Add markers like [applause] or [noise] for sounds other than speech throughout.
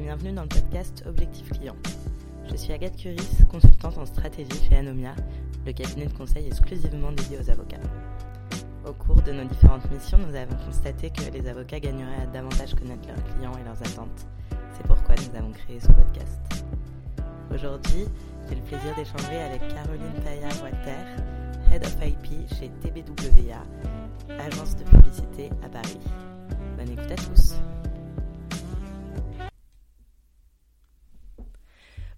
bienvenue dans le podcast Objectif Client. Je suis Agathe Curis, consultante en stratégie chez Anomia, le cabinet de conseil exclusivement dédié aux avocats. Au cours de nos différentes missions, nous avons constaté que les avocats gagneraient à davantage connaître leurs clients et leurs attentes. C'est pourquoi nous avons créé ce podcast. Aujourd'hui, j'ai le plaisir d'échanger avec Caroline Payard-Water, Head of IP chez TBWA, agence de publicité à Paris. Bonne écoute à tous.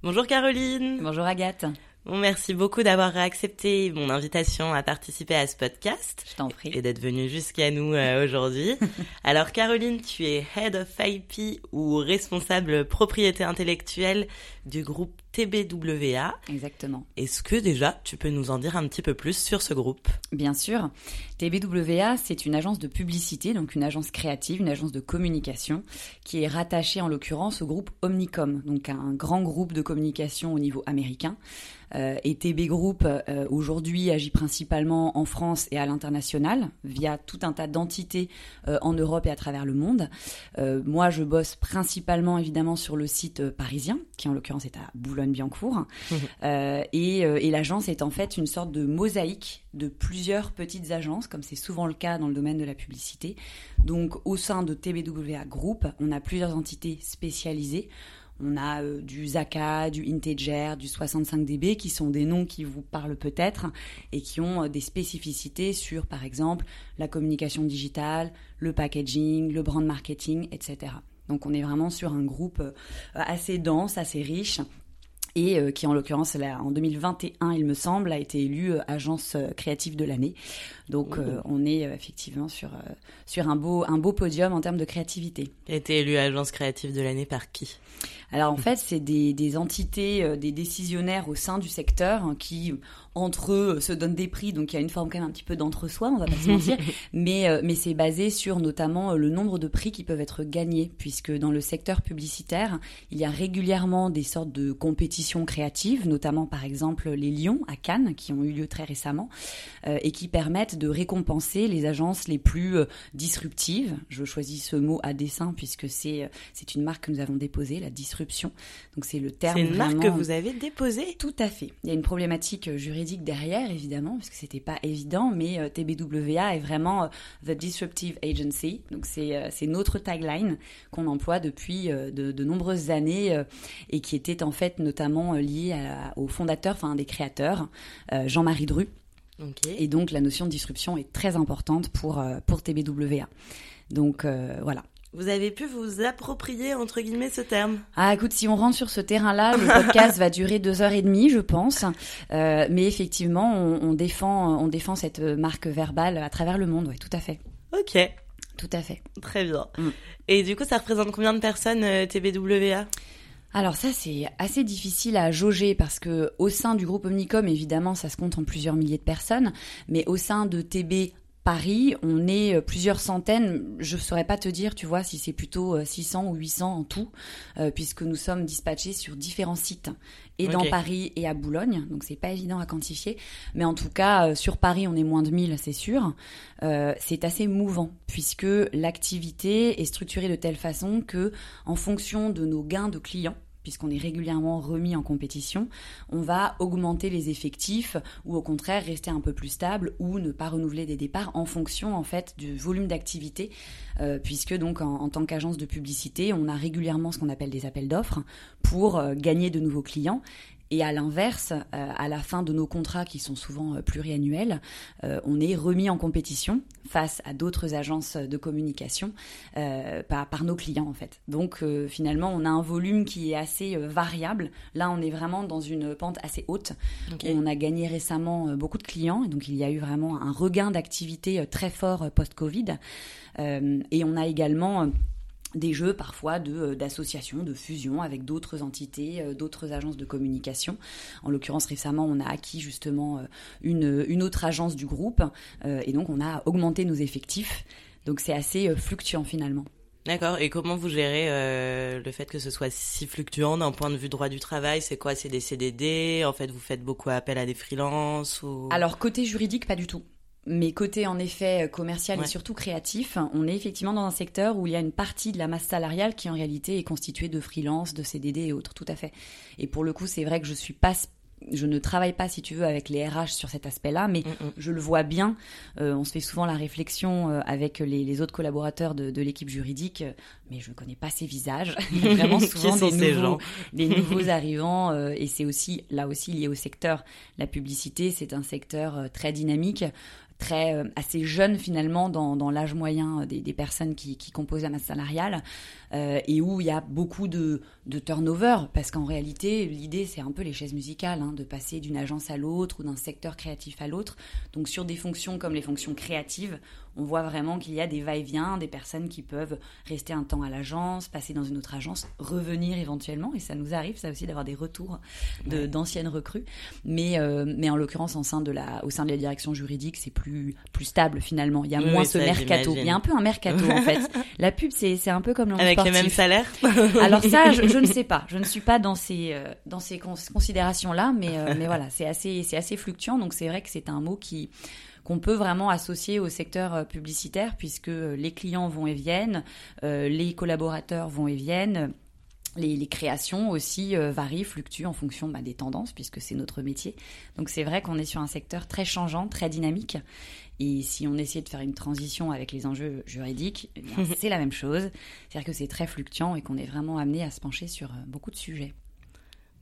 Bonjour Caroline. Bonjour Agathe. Bon, merci beaucoup d'avoir accepté mon invitation à participer à ce podcast. Je t'en prie. Et d'être venue jusqu'à nous euh, aujourd'hui. [laughs] Alors Caroline, tu es Head of IP ou responsable propriété intellectuelle du groupe TBWA. Exactement. Est-ce que déjà tu peux nous en dire un petit peu plus sur ce groupe? Bien sûr. TBWA, c'est une agence de publicité, donc une agence créative, une agence de communication, qui est rattachée en l'occurrence au groupe Omnicom, donc un grand groupe de communication au niveau américain. Euh, et TB Group euh, aujourd'hui agit principalement en France et à l'international via tout un tas d'entités euh, en Europe et à travers le monde. Moi, je bosse principalement évidemment sur le site parisien, qui en l'occurrence est à Boulogne-Billancourt. Euh, et, euh, et l'agence est en fait une sorte de mosaïque de plusieurs petites agences, comme c'est souvent le cas dans le domaine de la publicité. Donc au sein de TBWA Group, on a plusieurs entités spécialisées. On a euh, du Zaka, du Integer, du 65DB, qui sont des noms qui vous parlent peut-être et qui ont euh, des spécificités sur, par exemple, la communication digitale, le packaging, le brand marketing, etc. Donc on est vraiment sur un groupe euh, assez dense, assez riche et euh, qui en l'occurrence là, en 2021 il me semble a été élu euh, agence euh, créative de l'année. Donc euh, on est effectivement sur sur un beau un beau podium en termes de créativité. As été élue agence créative de l'année par qui? Alors en fait c'est des, des entités, euh, des décisionnaires au sein du secteur hein, qui entre eux se donnent des prix, donc il y a une forme quand même un petit peu d'entre-soi, on va pas se mentir, [laughs] mais, euh, mais c'est basé sur notamment euh, le nombre de prix qui peuvent être gagnés, puisque dans le secteur publicitaire, il y a régulièrement des sortes de compétitions créatives, notamment par exemple les Lions à Cannes, qui ont eu lieu très récemment, euh, et qui permettent de récompenser les agences les plus euh, disruptives. Je choisis ce mot à dessein, puisque c'est une marque que nous avons déposée, la disruption. Donc c'est le terme C'est une marque que vous avez déposée tout à fait. Il y a une problématique euh, juridique derrière, évidemment, parce que c'était pas évident, mais euh, TBWA est vraiment euh, The Disruptive Agency. Donc c'est euh, notre tagline qu'on emploie depuis euh, de, de nombreuses années euh, et qui était en fait notamment euh, lié à- au fondateur, enfin un des créateurs, euh, Jean-Marie Dru. Et donc la notion de disruption est très importante pour euh, pour TBWA. Donc euh, voilà. Vous avez pu vous approprier entre guillemets ce terme Ah, écoute, si on rentre sur ce terrain-là, le podcast va durer deux heures et demie, je pense. Euh, mais effectivement, on, on défend, on défend cette marque verbale à travers le monde. Oui, tout à fait, Ok, tout à fait. très bien. Mm. Et du coup, ça représente combien de personnes euh, TBWA Alors ça, c'est assez difficile à jauger parce que au sein du groupe Omnicom, évidemment, ça se compte en plusieurs milliers de personnes, mais au sein de TB Paris, on est euh, plusieurs centaines. Je ne saurais pas te dire, tu vois, si c'est plutôt 600 ou 800 en tout, puisque nous sommes dispatchés sur différents sites, et dans Paris et à Boulogne. Donc c'est pas évident à quantifier, mais en tout cas sur Paris, on est moins de 1000, c'est sûr. c'est assez mouvant, puisque l'activité est structurée de telle façon que, en fonction de nos gains de clients puisqu'on est régulièrement remis en compétition, on va augmenter les effectifs ou au contraire rester un peu plus stable ou ne pas renouveler des départs en fonction en fait du volume d'activité, euh, puisque donc en, tant qu'agence de publicité, on a régulièrement ce qu'on appelle des appels d'offres pour euh, gagner de nouveaux clients et à l'inverse, euh, à la fin de nos contrats qui sont souvent euh, pluriannuels, euh, on est remis en compétition face à d'autres agences de communication par, nos clients en fait. Donc finalement, on a un volume qui est assez variable. Là, on est vraiment dans une pente assez haute. On a gagné récemment beaucoup de clients et donc il y a eu vraiment un regain d'activité très fort post-Covid. et on a également des jeux parfois de euh, d'associations, de fusion avec d'autres entités, euh, d'autres agences de communication. En l'occurrence, récemment, on a acquis justement euh, une, une autre agence du groupe et donc on a augmenté nos effectifs. Donc c'est assez fluctuant finalement. D'accord. Et comment vous gérez le fait que ce soit si fluctuant d'un point de vue droit du travail? C'est quoi? C'est des CDD En fait, vous faites beaucoup appel à des freelances ou... Alors côté juridique, pas du tout. Mais côté en effet commercial et surtout créatif, on est effectivement dans un secteur où il y a une partie de la masse salariale qui en réalité est constituée de freelance, de CDD et autres, tout à fait. Et pour le coup, c'est vrai que je suis pas je ne travaille pas, si tu veux, avec les RH sur cet aspect-là, mais mm, mm. je le vois bien. Euh, on se fait souvent la réflexion euh, avec les, autres collaborateurs de, l'équipe juridique, euh, mais je ne connais pas ces visages. Il y a vraiment souvent des, nouveaux, des [laughs] nouveaux arrivants, et c'est aussi là aussi lié au secteur. La publicité, c'est un secteur très dynamique très euh, assez jeune finalement dans, dans l'âge moyen des, des personnes qui, qui, composent la masse salariale euh, et où il y a beaucoup de, de turnover parce qu'en réalité l'idée c'est un peu les chaises musicales hein, de passer d'une agence à l'autre ou d'un secteur créatif à l'autre donc sur des fonctions comme les fonctions créatives on voit vraiment qu'il y a des va-et-vient, des personnes qui peuvent rester un temps à l'agence, passer dans une autre agence, revenir éventuellement, et ça nous arrive, ça aussi, d'avoir des retours d'anciennes recrues. Mais, euh, mais en l'occurrence, en sein de la, au sein de la direction juridique, c'est plus, plus stable finalement. Il y a moins ce mercato. Il y a un peu un mercato en fait. [laughs] La pub, c'est un peu comme le Avec les mêmes salaires [laughs] Alors ça, je, ne sais pas. Je ne suis pas dans ces, euh, dans ces considérations-là, mais, euh, mais voilà, c'est assez, assez fluctuant. Donc c'est vrai que c'est un mot qui qu'on peut vraiment associer au secteur euh, publicitaire puisque les clients vont et viennent, euh, les collaborateurs vont et viennent. Les, créations aussi varient, fluctuent en fonction bah, des tendances, puisque c'est notre métier. Donc c'est vrai qu'on est sur un secteur très changeant, très dynamique. Et si on essayait de faire une transition avec les enjeux juridiques, eh [laughs] c'est la même chose. C'est-à-dire que c'est très fluctuant et qu'on est vraiment amené à se pencher sur beaucoup de sujets.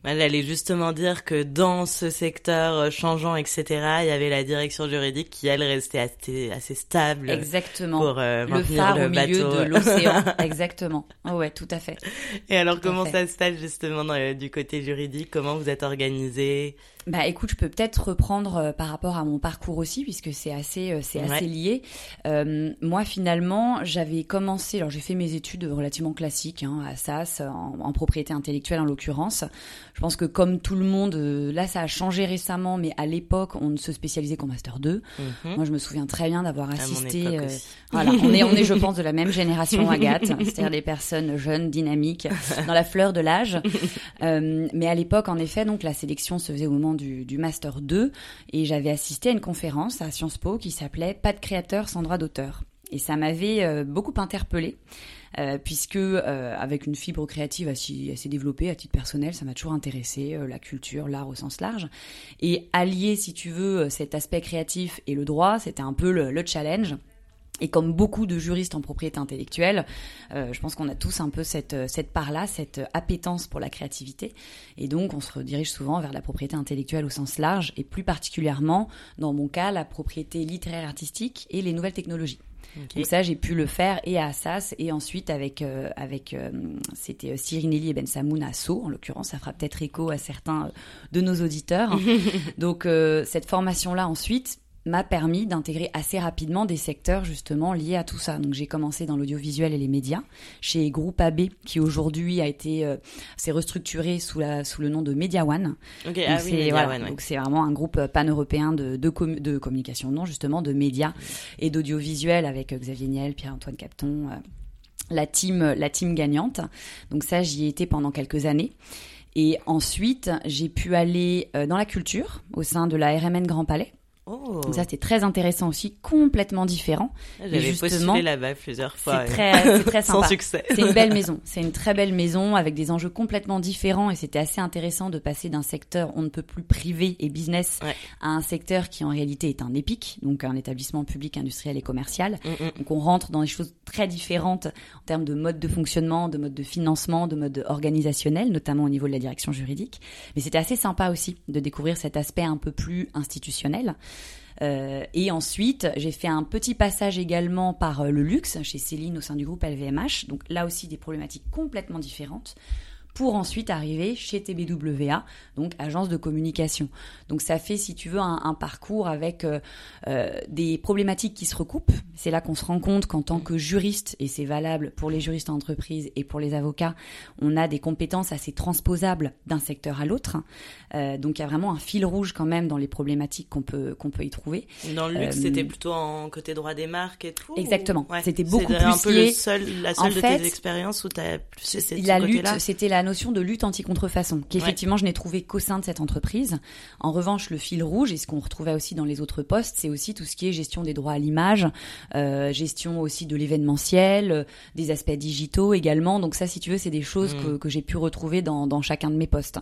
Elle allait justement dire que dans ce secteur euh, changeant, etc., il y avait la direction juridique qui, elle, restait assez, assez stable. Exactement. Pour euh, le phare le au milieu de l'océan. [laughs] Exactement. Oh ouais, tout à fait. Et alors, comment ça se passe justement du côté juridique? Comment vous êtes organisé? Bah écoute, je peux peut-être reprendre euh, par rapport à mon parcours aussi, puisque c'est assez, euh, c'est assez lié. Euh, moi, finalement, j'avais commencé, alors j'ai fait mes études relativement classiques hein, à SAS, en, propriété intellectuelle en l'occurrence. Je pense que comme tout le monde, là ça a changé récemment, mais à l'époque, on ne se spécialisait qu'en Master 2. Mhm. Moi, je me souviens très bien d'avoir assisté... [laughs] voilà, on est, on est, je pense, de la même génération, Agathe, c'est-à-dire des personnes jeunes, dynamiques, dans la fleur de l'âge. [laughs] mais à l'époque, en effet, donc la sélection se faisait au moment du, Master 2 et j'avais assisté à une conférence à Sciences Po qui s'appelait Pas de créateur sans droit d'auteur. Et ça m'avait euh, beaucoup interpellée. Euh, puisque euh, avec une fibre créative assez, développée à titre personnel, ça m'a toujours intéressé, la culture, l'art au sens large. Et allier, si tu veux, cet aspect créatif et le droit, c'était un peu le challenge. Et comme beaucoup de juristes en propriété intellectuelle, euh, je pense qu'on a tous un peu cette, euh, cette part-là, cette appétence pour la créativité. Et donc, on se redirige souvent vers la propriété intellectuelle au sens large, et plus particulièrement, dans mon cas, la propriété littéraire artistique et les nouvelles technologies. Donc ça, j'ai pu le faire et à Assas et ensuite avec euh, avec c'était Cyrinelli et Ben Samoun à Sceaux en l'occurrence, ça fera peut-être écho à certains de nos auditeurs. [laughs] Donc cette formation là ensuite m'a permis d'intégrer assez rapidement des secteurs justement liés à tout ça. Donc j'ai commencé dans l'audiovisuel et les médias chez Groupe AB qui aujourd'hui a été euh, s'est restructuré sous la sous le nom de Media One. Ok, ah oui, Media voilà, One, ouais. donc c'est vraiment un groupe pan-européen de de, com- de communication, non justement de médias et d'audiovisuel avec euh, Xavier Niel, Pierre-Antoine Capton, euh, la team la team gagnante. Donc ça j'y ai été pendant quelques années. Et ensuite, j'ai pu aller euh, dans la culture au sein de la RMN Grand Palais. Oh, Donc ça, c'était très intéressant aussi, complètement différent. j'avais justement, postulé là-bas plusieurs fois. C'est très, c'est très [laughs] Sans sympa. succès. C'est une belle [laughs] maison. C'est une très belle maison avec des enjeux complètement différents et c'était assez intéressant de passer d'un secteur on ne peut plus privé et business Ouais. à un secteur qui en réalité est un EPIC, donc un établissement public industriel et commercial. Mm, mm. Donc on rentre dans des choses très différentes en termes de mode de fonctionnement, de mode de financement, de mode organisationnel, notamment au niveau de la direction juridique. Mais c'était assez sympa aussi de découvrir cet aspect un peu plus institutionnel. Euh, et ensuite, j'ai fait un petit passage également par euh, le luxe chez Céline au sein du groupe LVMH. Donc là aussi des problématiques complètement différentes pour ensuite arriver chez TBWA, donc agence de communication. Donc ça fait, si tu veux, un, un parcours avec euh, euh, des problématiques qui se recoupent. C'est là qu'on se rend compte qu'en tant que juriste, et c'est valable pour les juristes en entreprise et pour les avocats, on a des compétences assez transposables d'un secteur à l'autre. Euh, donc il y a vraiment un fil rouge quand même dans les problématiques qu'on peut qu'on peut y trouver. Dans le luxe, c'était plutôt en côté droit des marques et tout. ou- Exactement. Ouais. C'était beaucoup C'est un plus peu lié- le seul, la seule En de fait, tes expériences où t'as plus été de la lutte, côté-là. c'était la notion de lutte anti-contrefaçon, qu'effectivement je n'ai trouvé qu'au sein de cette entreprise. En revanche, le fil rouge, et ce qu'on retrouvait aussi dans les autres postes, c'est aussi tout ce qui est gestion des droits à l'image, euh, gestion aussi de l'événementiel, euh, des aspects digitaux également. Donc ça, si tu veux, c'est des choses Mm. que, que j'ai pu retrouver dans, dans chacun de mes postes.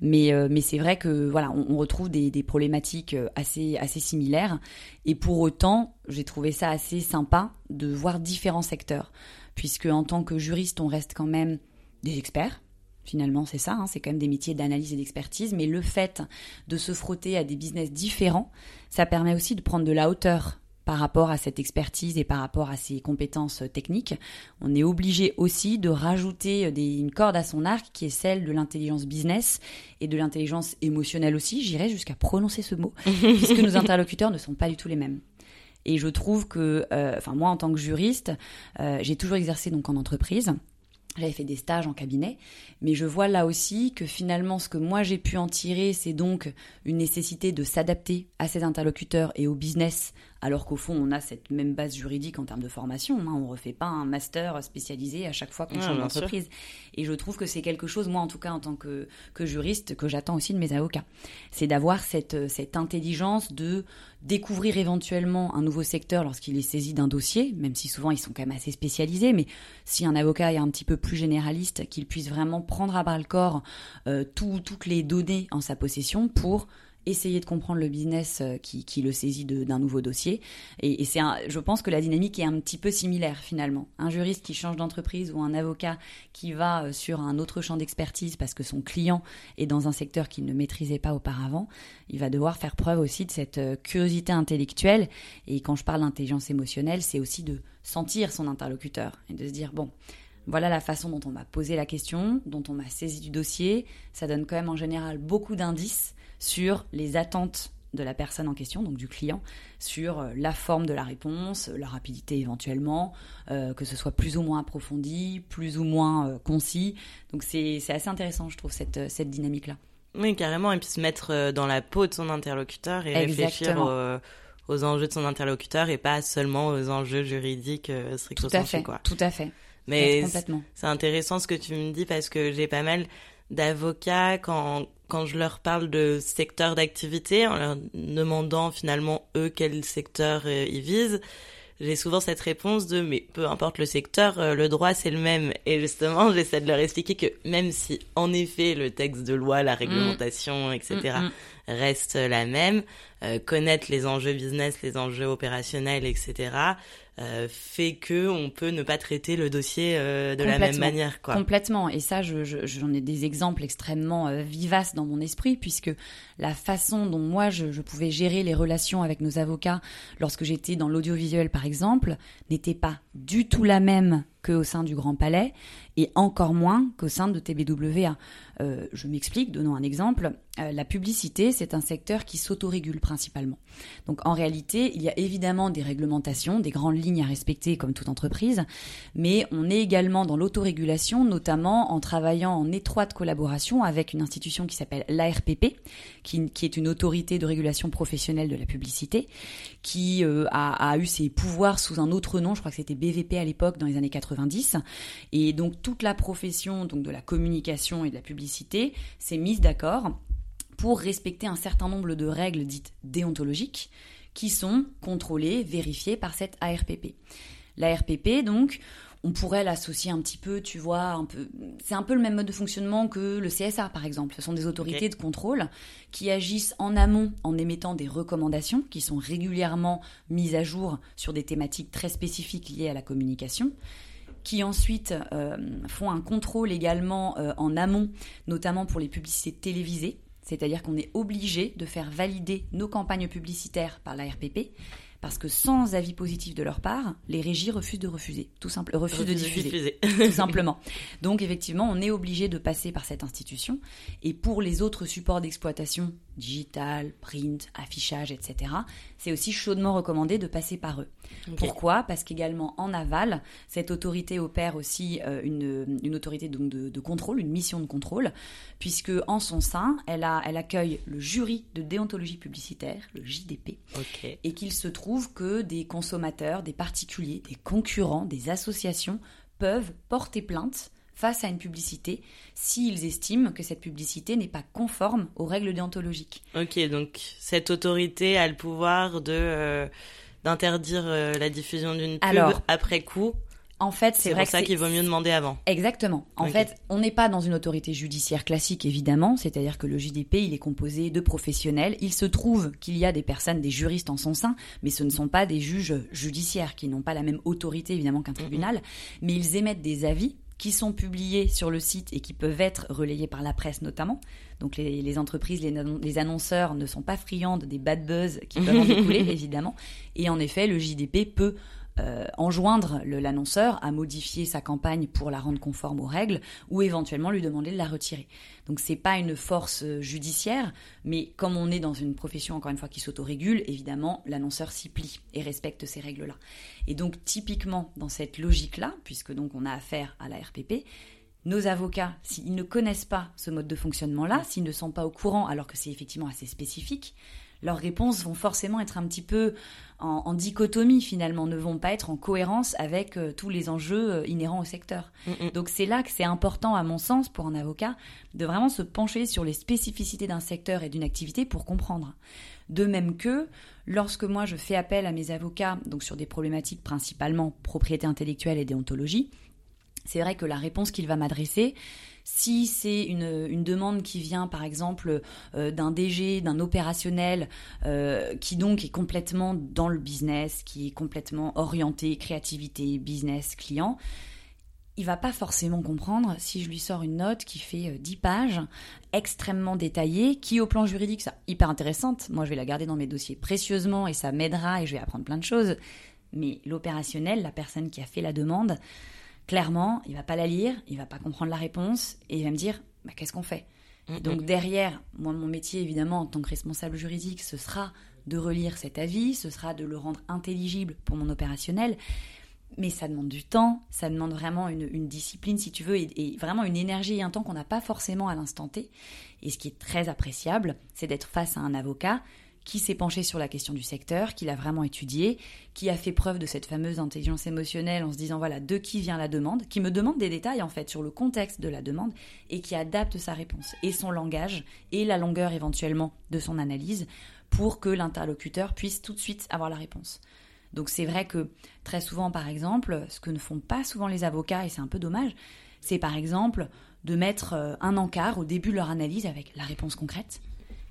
Mais, euh, mais c'est vrai que voilà, on, on retrouve des, des problématiques assez, assez similaires. Et pour autant, j'ai trouvé ça assez sympa de voir différents secteurs, puisque en tant que juriste, on reste quand même des experts. Finalement, c'est ça, hein, c'est quand même des métiers d'analyse et d'expertise, mais le fait de se frotter à des business différents, ça permet aussi de prendre de la hauteur par rapport à cette expertise et par rapport à ses compétences techniques. On est obligé aussi de rajouter des, une corde à son arc qui est celle de l'intelligence business et de l'intelligence émotionnelle aussi, j'irais jusqu'à prononcer ce mot, [laughs] puisque nos interlocuteurs ne sont pas du tout les mêmes. Et je trouve que, euh, enfin moi en tant que juriste, euh, j'ai toujours exercé donc en entreprise. J'avais fait des stages en cabinet, mais je vois là aussi que finalement ce que moi j'ai pu en tirer, c'est donc une nécessité de s'adapter à ses interlocuteurs et au business, alors qu'au fond on a cette même base juridique en termes de formation. Hein, on refait pas un master spécialisé à chaque fois qu'on Ouais, change d'entreprise. Et je trouve que c'est quelque chose, moi en tout cas en tant que, que juriste, que j'attends aussi de mes avocats. C'est d'avoir cette, cette intelligence de découvrir éventuellement un nouveau secteur lorsqu'il est saisi d'un dossier, même si souvent ils sont quand même assez spécialisés, mais si un avocat est un petit peu plus généraliste, qu'il puisse vraiment prendre à bras le corps euh, tout- toutes les données en sa possession pour essayer de comprendre le business euh, qui, qui le saisit d'un nouveau dossier. Et, et c'est je pense que la dynamique est un petit peu similaire finalement. Un juriste qui change d'entreprise ou un avocat qui va euh, sur un autre champ d'expertise parce que son client est dans un secteur qu'il ne maîtrisait pas auparavant, il va devoir faire preuve aussi de cette euh, curiosité intellectuelle. Et quand je parle d'intelligence émotionnelle, c'est aussi de sentir son interlocuteur et de se dire, bon, voilà la façon dont on m'a posé la question, dont on m'a saisi du dossier. Ça donne quand même en général beaucoup d'indices sur les attentes de la personne en question, donc du client, sur euh, la forme de la réponse, la rapidité éventuellement, euh, que ce soit plus ou moins approfondi, plus ou moins euh, concis. Donc c'est assez intéressant, je trouve, cette, euh, cette dynamique-là. Oui, carrément, et puis se mettre euh, dans la peau de son interlocuteur et réfléchir Exactement. aux, aux enjeux de son interlocuteur et pas seulement aux enjeux juridiques euh, stricto Tout à sensu, fait, quoi. tout à fait. Mais c'est intéressant ce que tu me dis parce que j'ai pas mal d'avocats quand quand je leur parle de secteur d'activité en leur demandant finalement eux quel secteur euh, ils visent j'ai souvent cette réponse de mais peu importe le secteur, euh, le droit c'est le même. Et justement, [laughs] j'essaie de leur expliquer que même si en effet le texte de loi, la réglementation, etc. Mm, mm. reste la même, euh, connaître les enjeux business, les enjeux opérationnels, etc. euh, fait que on peut ne pas traiter le dossier euh, de la même manière, quoi. Complètement. Et ça, je- je- j'en ai des exemples extrêmement euh, vivaces dans mon esprit, puisque la façon dont moi, je, je pouvais gérer les relations avec nos avocats lorsque j'étais dans l'audiovisuel, par exemple, n'était pas du tout la même qu'au sein du Grand Palais et encore moins qu'au sein de TBWA. Euh, je m'explique, donnons un exemple. Euh, la publicité, c'est un secteur qui s'autorégule principalement. Donc en réalité, il y a évidemment des réglementations, des grandes lignes à respecter comme toute entreprise, mais on est également dans l'autorégulation, notamment en travaillant en étroite collaboration avec une institution qui s'appelle l'ARPP, qui, est une autorité de régulation professionnelle de la publicité, qui euh, a, a eu ses pouvoirs sous un autre nom, je crois que c'était BVP à l'époque dans les années 90, et donc toute la profession donc de la communication et de la publicité s'est mise d'accord pour respecter un certain nombre de règles dites déontologiques qui sont contrôlées, vérifiées par cette ARPP. L'ARPP, donc, on pourrait l'associer un petit peu, tu vois, un peu. C'est un peu le même mode de fonctionnement que le CSA, par exemple. Ce sont des autorités de contrôle qui agissent en amont en émettant des recommandations qui sont régulièrement mises à jour sur des thématiques très spécifiques liées à la communication qui ensuite euh, font un contrôle également euh, en amont, notamment pour les publicités télévisées. C'est-à-dire qu'on est obligé de faire valider nos campagnes publicitaires par la RPP parce que sans avis positif de leur part, les régies refusent de refuser, tout simple, refusent de diffuser, tout [laughs] simplement. Donc effectivement, on est obligé de passer par cette institution. Et pour les autres supports d'exploitation, digital, print, affichage, etc., c'est aussi chaudement recommandé de passer par eux. Pourquoi? Parce qu'également en aval, cette autorité opère aussi euh, une, une, autorité donc de, de, contrôle, une mission de contrôle, puisque en son sein, elle, a, elle accueille le jury de déontologie publicitaire, le JDP, et qu'il se trouve que des consommateurs, des particuliers, des concurrents, des associations peuvent porter plainte face à une publicité s'ils estiment que cette publicité n'est pas conforme aux règles déontologiques. Ok, donc cette autorité a le pouvoir de euh, d'interdire euh, la diffusion d'une pub après coup en fait, c'est vrai pour ça qu'il vaut mieux demander avant. Exactement. En fait, on n'est pas dans une autorité judiciaire classique, évidemment. C'est-à-dire que le JDP, il est composé de professionnels. Il se trouve qu'il y a des personnes, des juristes en son sein, mais ce ne sont pas des juges judiciaires qui n'ont pas la même autorité, évidemment, qu'un tribunal. Mais ils émettent des avis qui sont publiés sur le site et qui peuvent être relayés par la presse notamment. Donc les, entreprises, les, les, annonceurs ne sont pas friandes des bad buzz qui peuvent en [laughs] découler, évidemment. Et en effet, le JDP peut euh, enjoindre l'annonceur à modifier sa campagne pour la rendre conforme aux règles ou éventuellement lui demander de la retirer. Donc c'est pas une force euh, judiciaire, mais comme on est dans une profession encore une fois qui s'autorégule, évidemment l'annonceur s'y plie et respecte ces règles-là. Et donc typiquement dans cette logique-là, puisque donc on a affaire à la RPP, nos avocats, s'ils ne connaissent pas ce mode de fonctionnement-là, s'ils ne sont pas au courant alors que c'est effectivement assez spécifique, leurs réponses vont forcément être un petit peu en, dichotomie finalement, ne vont pas être en cohérence avec euh, tous les enjeux euh, inhérents au secteur. Mm, mm. Donc c'est là que c'est important à mon sens pour un avocat de vraiment se pencher sur les spécificités d'un secteur et d'une activité pour comprendre. De même que lorsque moi je fais appel à mes avocats, donc sur des problématiques principalement propriété intellectuelle et déontologie, c'est vrai que la réponse qu'il va m'adresser, si c'est une, demande qui vient, par exemple, euh, d'un DG, d'un opérationnel, euh, qui donc est complètement dans le business, qui est complètement orienté créativité, business, client, il va pas forcément comprendre si je lui sors une note qui fait 10 euh, pages, extrêmement détaillée, qui au plan juridique, ça hyper intéressante. Moi, je vais la garder dans mes dossiers précieusement et ça m'aidera et je vais apprendre plein de choses. Mais l'opérationnel, la personne qui a fait la demande, clairement, il va pas la lire, il va pas comprendre la réponse et il va me dire bah, qu'est-ce qu'on fait? Donc derrière, moi mon métier évidemment en tant que responsable juridique, ce sera de relire cet avis, ce sera de le rendre intelligible pour mon opérationnel. Mais ça demande du temps, ça demande vraiment une, discipline, si tu veux, et, vraiment une énergie et un temps qu'on n'a pas forcément à l'instant T. Et ce qui est très appréciable, c'est d'être face à un avocat qui s'est penché sur la question du secteur, qui l'a vraiment étudié, qui a fait preuve de cette fameuse intelligence émotionnelle en se disant voilà de qui vient la demande, qui me demande des détails en fait sur le contexte de la demande et qui adapte sa réponse et son langage et la longueur éventuellement de son analyse pour que l'interlocuteur puisse tout de suite avoir la réponse. Donc c'est vrai que très souvent par exemple, ce que ne font pas souvent les avocats et c'est un peu dommage, c'est par exemple de mettre euh, un encart au début de leur analyse avec la réponse concrète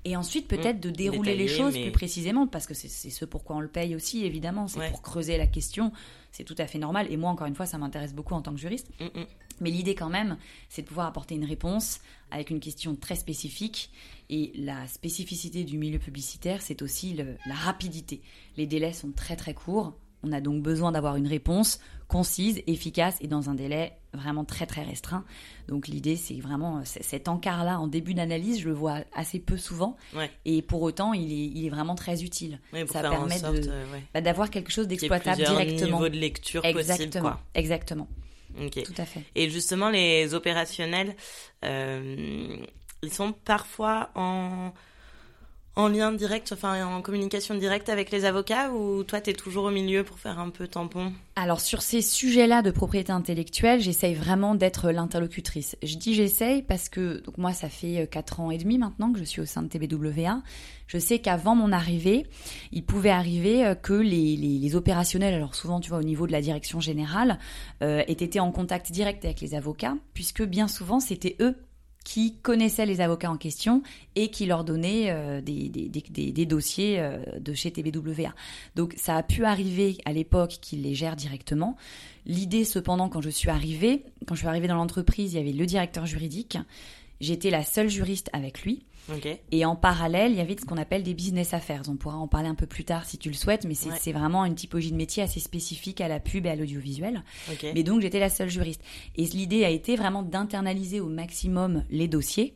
et ensuite, peut-être de dérouler les choses plus précisément, parce que c'est ce pourquoi on le paye aussi, évidemment. C'est pour creuser la question. C'est tout à fait normal. Et moi, encore une fois, ça m'intéresse beaucoup en tant que juriste. Mm, mm. Mais l'idée, quand même, c'est de pouvoir apporter une réponse avec une question très spécifique. Et la spécificité du milieu publicitaire, c'est aussi la rapidité. Les délais sont très, très courts On a donc besoin d'avoir une réponse concise, efficace et dans un délai vraiment très très restreint. Donc l'idée, c'est vraiment cet encart-là en début d'analyse, je le vois assez peu souvent. Et pour autant, il est, il est vraiment très utile. ça permet euh, bah, d'avoir quelque chose d'exploitable directement. niveau de lecture Exactement. possible. Quoi. Exactement. Tout à fait. Et justement, les opérationnels, euh, ils sont parfois en en lien direct, enfin en communication directe avec les avocats ou toi tu es toujours au milieu pour faire un peu tampon? Alors sur ces sujets-là de propriété intellectuelle, j'essaye vraiment d'être l'interlocutrice. Je dis j'essaye parce que donc moi ça fait 4 euh, ans et demi maintenant que je suis au sein de TBWA. Je sais qu'avant mon arrivée, il pouvait arriver euh, que les, les, opérationnels, alors souvent tu vois au niveau de la direction générale, euh, aient été en contact direct avec les avocats puisque bien souvent c'était eux qui connaissaient les avocats en question et qui leur donnaient euh, des, dossiers euh, de chez TBWA. Donc ça a pu arriver à l'époque qu'ils les gèrent directement. L'idée cependant quand je suis arrivée, quand je suis arrivée dans l'entreprise, il y avait le directeur juridique, j'étais la seule juriste avec lui. Et en parallèle, il y avait ce qu'on appelle des business affairs. On pourra en parler un peu plus tard si tu le souhaites, mais c'est vraiment une typologie de métier assez spécifique à la pub et à l'audiovisuel. Mais donc j'étais la seule juriste. Et l'idée a été vraiment d'internaliser au maximum les dossiers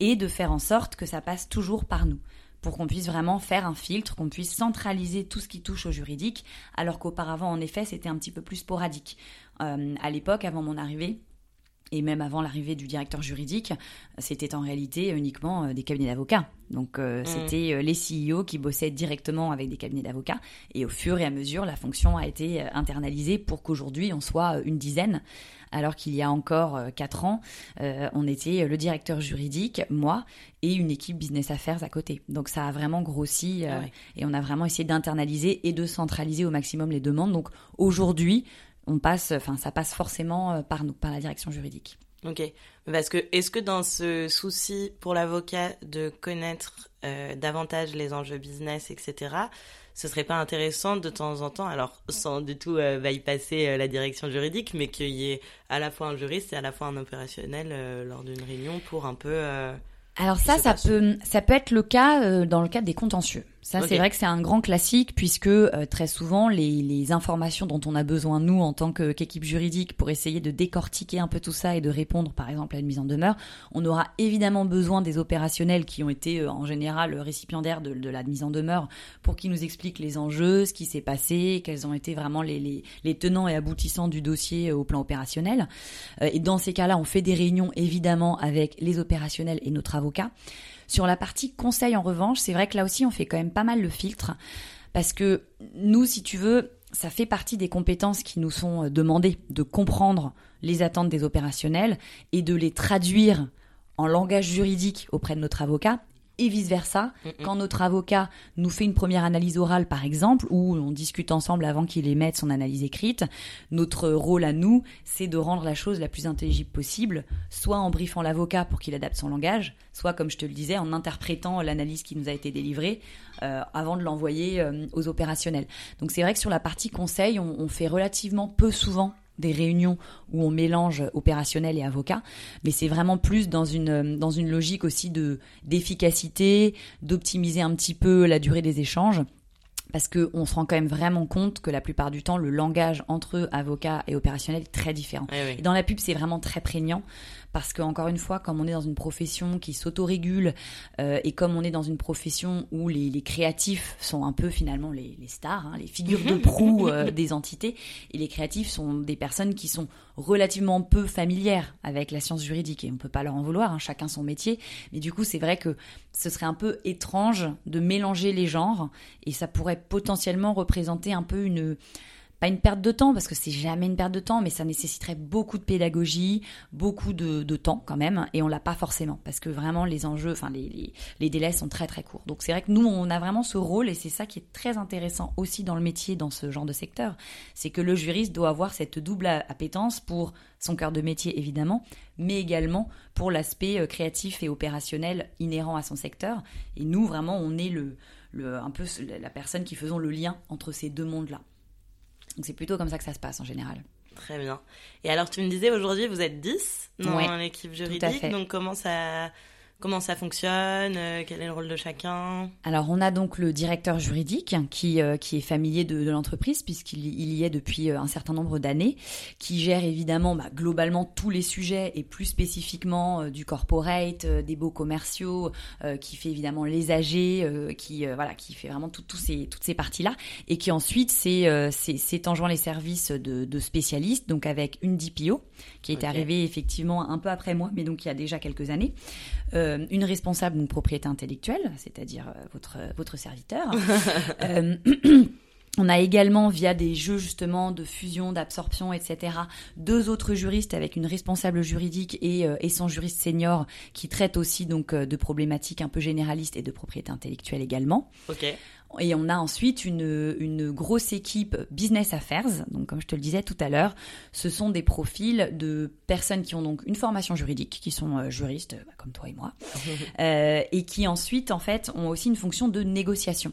et de faire en sorte que ça passe toujours par nous pour qu'on puisse vraiment faire un filtre, qu'on puisse centraliser tout ce qui touche au juridique, alors qu'auparavant, en effet, c'était un petit peu plus sporadique. Euh, à l'époque, avant mon arrivée, et même avant l'arrivée du directeur juridique, c'était en réalité uniquement euh, des cabinets d'avocats. Donc euh, mm. c'était euh, les CEO qui bossaient directement avec des cabinets d'avocats. Et au fur et à mesure, la fonction a été internalisée pour qu'aujourd'hui on soit une dizaine. Alors qu'il y a encore quatre ans, on était le directeur juridique, moi, et une équipe business affairs à côté. Donc ça a vraiment grossi ah et on a vraiment essayé d'internaliser et de centraliser au maximum les demandes. Donc aujourd'hui, on passe, enfin, ça passe forcément euh, par nous, par la direction juridique. Ok, parce que est-ce que dans ce souci pour l'avocat de connaître euh, davantage les enjeux business, etc., ce serait pas intéressant de temps en temps, alors sans du tout euh, bypasser la direction juridique, mais qu'il y ait à la fois un juriste et à la fois un opérationnel lors d'une réunion pour un peu alors ça, ça peut, ça peut être le cas euh, dans le cadre des contentieux. Ça, c'est vrai que c'est un grand classique puisque euh, très souvent les, les, informations dont on a besoin nous en tant qu'équipe juridique pour essayer de décortiquer un peu tout ça et de répondre, par exemple, à une mise en demeure, on aura évidemment besoin des opérationnels qui ont été euh, en général récipiendaires de, de, la mise en demeure pour qu'ils nous expliquent les enjeux, ce qui s'est passé, quels ont été vraiment les, les, les, tenants et aboutissants du dossier au plan opérationnel. et dans ces cas-là, on fait des réunions évidemment avec les opérationnels et nos travaux sur la partie conseil, en revanche, c'est vrai que là aussi, on fait quand même pas mal le filtre. Parce que nous, si tu veux, ça fait partie des compétences qui nous sont euh, demandées, de comprendre les attentes des opérationnels et de les traduire en langage juridique auprès de notre avocat et vice-versa. Quand notre avocat nous fait une première analyse orale, par exemple, ou on discute ensemble avant qu'il émette son analyse écrite, notre rôle à nous, c'est de rendre la chose la plus intelligible possible, soit en briefant l'avocat pour qu'il adapte son langage, soit, comme je te le disais, en interprétant l'analyse qui nous a été délivrée euh, avant de l'envoyer euh, aux opérationnels. Donc c'est vrai que sur la partie conseil, on, on fait relativement peu souvent des réunions où on mélange opérationnel et avocat, mais c'est vraiment plus dans une dans une logique aussi de d'efficacité, d'optimiser un petit peu la durée des échanges parce que on se rend quand même vraiment compte que la plupart du temps le langage entre avocat et opérationnel est très différent. Eh et dans la pub c'est vraiment très prégnant parce que encore une fois, comme on est dans une profession qui s'autorégule euh, et comme on est dans une profession où les, les créatifs sont un peu finalement les, les stars, hein, les figures de proue [laughs] euh, des entités, et les créatifs sont des personnes qui sont relativement peu familières avec la science juridique et on peut pas leur en vouloir, hein, chacun son métier. Mais du coup, c'est vrai que ce serait un peu étrange de mélanger les genres et ça pourrait potentiellement représenter un peu une pas une perte de temps parce que c'est jamais une perte de temps, mais ça nécessiterait beaucoup de pédagogie, beaucoup de, temps quand même, et on l'a pas forcément parce que vraiment les enjeux, enfin les, les, délais sont très très courts. Donc c'est vrai que nous on a vraiment ce rôle et c'est ça qui est très intéressant aussi dans le métier, dans ce genre de secteur, c'est que le juriste doit avoir cette double appétence pour son cœur de métier évidemment, mais également pour l'aspect euh, créatif et opérationnel inhérent à son secteur. Et nous vraiment on est le, un peu la personne qui faisons le lien entre ces deux mondes là. Donc c'est plutôt comme ça que ça se passe en général. Très bien. Et alors tu me disais aujourd'hui vous êtes 10 dans l'équipe juridique, donc comment ça Comment ça fonctionne euh, Quel est le rôle de chacun? Alors, on a donc le directeur juridique qui, euh, qui est familier de, de l'entreprise puisqu'il il y est depuis euh, un certain nombre d'années, qui gère évidemment bah, globalement tous les sujets et plus spécifiquement euh, du corporate, euh, des beaux commerciaux, qui fait évidemment les AG, euh, qui voilà, qui fait vraiment tout, tout ces, toutes ces parties-là, et qui ensuite c'est c'est en jouant les services de, de spécialistes, donc avec une DPO qui est arrivée effectivement un peu après moi, mais donc il y a déjà quelques années. Euh, une responsable donc propriété intellectuelle, c'est-à-dire euh, votre votre serviteur. [laughs] Euh, [clears throat] On a également, via des jeux justement de fusion, d'absorption, etc., deux autres juristes avec une responsable juridique et, euh, et son juriste senior qui traite aussi donc euh, de problématiques un peu généralistes et de propriété intellectuelle également. Ok. Et on a ensuite une, une grosse équipe business affairs. Donc, comme je te le disais tout à l'heure, ce sont des profils de personnes qui ont donc une formation juridique, qui sont euh, juristes, bah, comme toi et moi, [laughs] euh, et qui ensuite, en fait, ont aussi une fonction de négociation.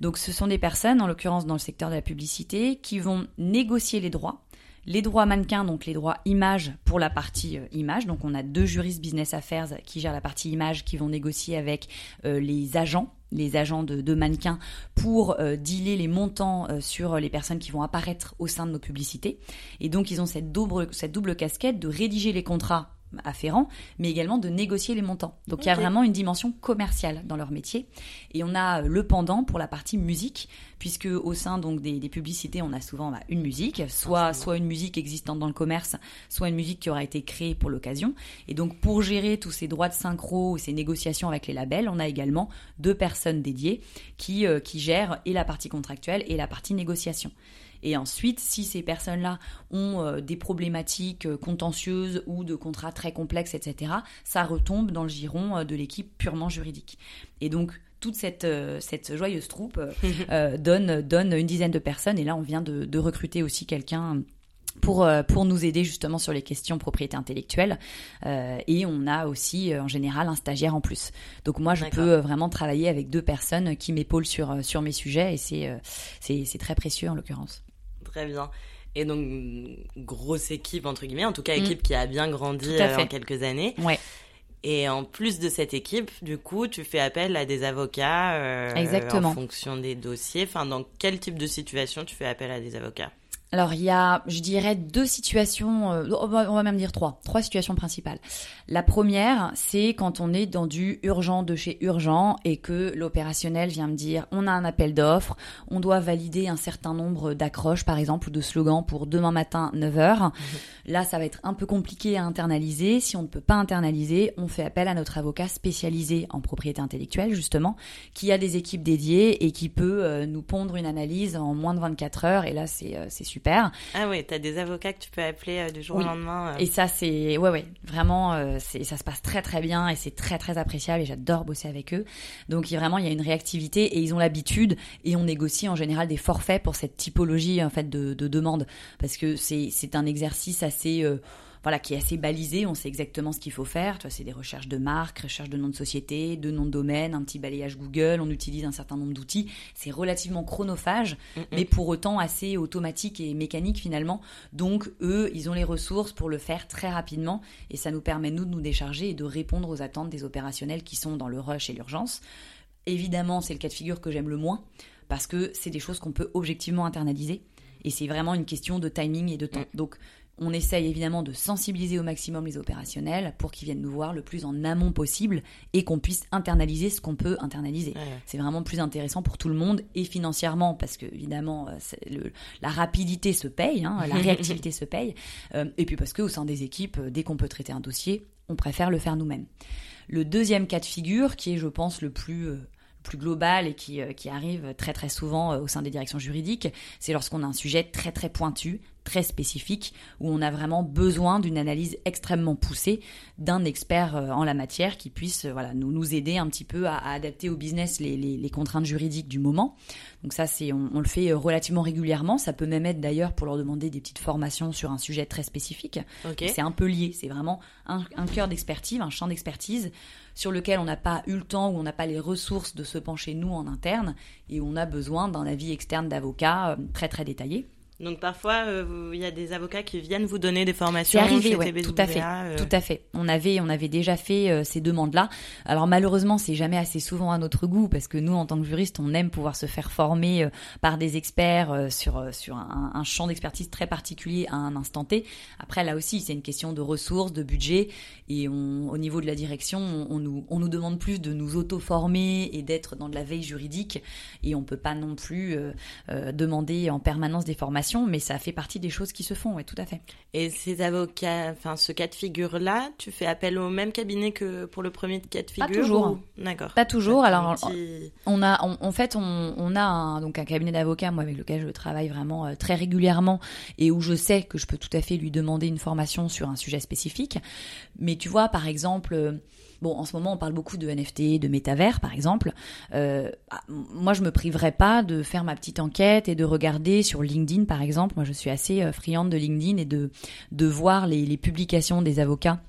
Donc, ce sont des personnes, en l'occurrence dans le secteur de la publicité, qui vont négocier les droits. Les droits mannequins, donc les droits images pour la partie euh, image. Donc on a deux juristes business affairs qui gèrent la partie image, qui vont négocier avec euh, les agents les agents de, mannequins pour euh, dealer les montants euh, sur les personnes qui vont apparaître au sein de nos publicités. Et donc ils ont cette double, cette double casquette de rédiger les contrats afférents, mais également de négocier les montants. Donc il y a vraiment une dimension commerciale dans leur métier. Et on a euh, le pendant pour la partie musique, puisque au sein donc des, des publicités, on a souvent bah, une musique, soit soit une musique existante dans le commerce, soit une musique qui aura été créée pour l'occasion. Et donc pour gérer tous ces droits de synchro, ces négociations avec les labels, on a également deux personnes dédiées qui euh, qui gèrent et la partie contractuelle et la partie négociation. Et ensuite, si ces personnes-là ont euh, des problématiques euh, contentieuses ou de contrats très complexes, etc., ça retombe dans le giron euh, de l'équipe purement juridique. Et donc, toute cette, cette joyeuse troupe [laughs] euh, donne, donne une dizaine de personnes. Et là, on vient de, de recruter aussi quelqu'un pour, pour nous aider justement sur les questions propriété intellectuelle. Euh, et on a aussi, en général, un stagiaire en plus. Donc moi, je peux vraiment travailler avec deux personnes qui m'épaulent sur, sur mes sujets. Et c'est c'est c'est très précieux en l'occurrence. Très bien. Et donc, grosse équipe, entre guillemets, en tout cas, Mm. équipe qui a bien grandi euh, en quelques années. Ouais. Et en plus de cette équipe, du coup, tu fais appel à des avocats euh, Exactement. en fonction des dossiers. Enfin, dans quel type de situation tu fais appel à des avocats? Alors, il y a, je dirais, deux situations, euh, on va même dire trois, trois situations principales. La première, c'est quand on est dans du urgent de chez urgent et que l'opérationnel vient me dire, on a un appel d'offres, on doit valider un certain nombre d'accroches, par exemple, ou de slogans pour demain matin 9h. Là, ça va être un peu compliqué à internaliser. Si on ne peut pas internaliser, on fait appel à notre avocat spécialisé en propriété intellectuelle, justement, qui a des équipes dédiées et qui peut euh, nous pondre une analyse en moins de 24 heures. Et là, c'est euh, c'est super. Ah ouais, t'as des avocats que tu peux appeler euh, du jour Oui. au lendemain. euh. Et ça, c'est ouais, ouais, vraiment, euh, c'est ça se passe très très bien et c'est très très appréciable et j'adore bosser avec eux. Donc il y a vraiment, il y a une réactivité et ils ont l'habitude et on négocie en général des forfaits pour cette typologie en fait de, de demande parce que c'est c'est un exercice assez euh, voilà, qui est assez balisé, on sait exactement ce qu'il faut faire. Tu vois, c'est des recherches de marques, recherches de noms de société, de noms de domaine, un petit balayage Google, on utilise un certain nombre d'outils. C'est relativement chronophage, mais pour autant assez automatique et mécanique finalement. Donc eux, ils ont les ressources pour le faire très rapidement et ça nous permet nous de nous décharger et de répondre aux attentes des opérationnels qui sont dans le rush et l'urgence. Évidemment, c'est le cas de figure que j'aime le moins parce que c'est des choses qu'on peut objectivement internaliser et c'est vraiment une question de timing et de temps. Donc on essaye évidemment de sensibiliser au maximum les opérationnels pour qu'ils viennent nous voir le plus en amont possible et qu'on puisse internaliser ce qu'on peut internaliser. Ouais. C'est vraiment plus intéressant pour tout le monde et financièrement parce que évidemment euh, le- la rapidité se paye, hein, la [laughs] réactivité se paye, euh, et puis parce que au sein des équipes, euh, dès qu'on peut traiter un dossier, on préfère le faire nous-mêmes. Le deuxième cas de figure, qui est je pense le plus euh, global et qui, qui arrive très très souvent au sein des directions juridiques, c'est lorsqu'on a un sujet très très pointu, très spécifique, où on a vraiment besoin d'une analyse extrêmement poussée d'un expert euh, en la matière qui puisse euh, voilà, nous, nous aider un petit peu à, à adapter au business les, les, les contraintes juridiques du moment. Donc ça, c'est on, on le fait euh, relativement régulièrement. Ça peut même être d'ailleurs pour leur demander des petites formations sur un sujet très spécifique. C'est un peu lié. C'est vraiment un, un cœur d'expertise, un champ d'expertise sur lequel on n'a pas eu le temps ou on n'a pas les ressources de se pencher nous en interne et où on a besoin d'un avis externe d'avocat très très détaillé. Donc parfois, euh, il y a des avocats qui viennent vous donner des formations. C'est arrivé, oui, tout à fait, euh. tout à fait. On avait, on avait déjà fait euh, ces demandes-là. Alors malheureusement, c'est jamais assez souvent à notre goût parce que nous, en tant que juristes, on aime pouvoir se faire former par des experts sur sur un, un champ d'expertise très particulier à un instant T. Après, là aussi, c'est une question de ressources, de budget, et on, au niveau de la direction, on, on, nous, on nous demande plus de nous auto-former et d'être dans de la veille juridique, et on peut pas non plus demander en permanence des formations mais ça fait partie des choses qui se font, oui, tout à fait. Et ces avocats, enfin, ce cas de figure-là, tu fais appel au même cabinet que pour le premier cas de figure Pas toujours. D'accord. Pas toujours. Alors, on a, en fait, on, a un, donc un cabinet d'avocats, moi, avec lequel je travaille vraiment euh, très régulièrement et où je sais que je peux tout à fait lui demander une formation sur un sujet spécifique. Mais tu vois, par exemple, Bon, en ce moment, on parle beaucoup de NFT, de métavers, par exemple. Euh, ah, moi, je me priverais pas de faire ma petite enquête et de regarder sur LinkedIn, par exemple. Moi, je suis assez euh, friande de LinkedIn et de, de voir les, les publications des avocats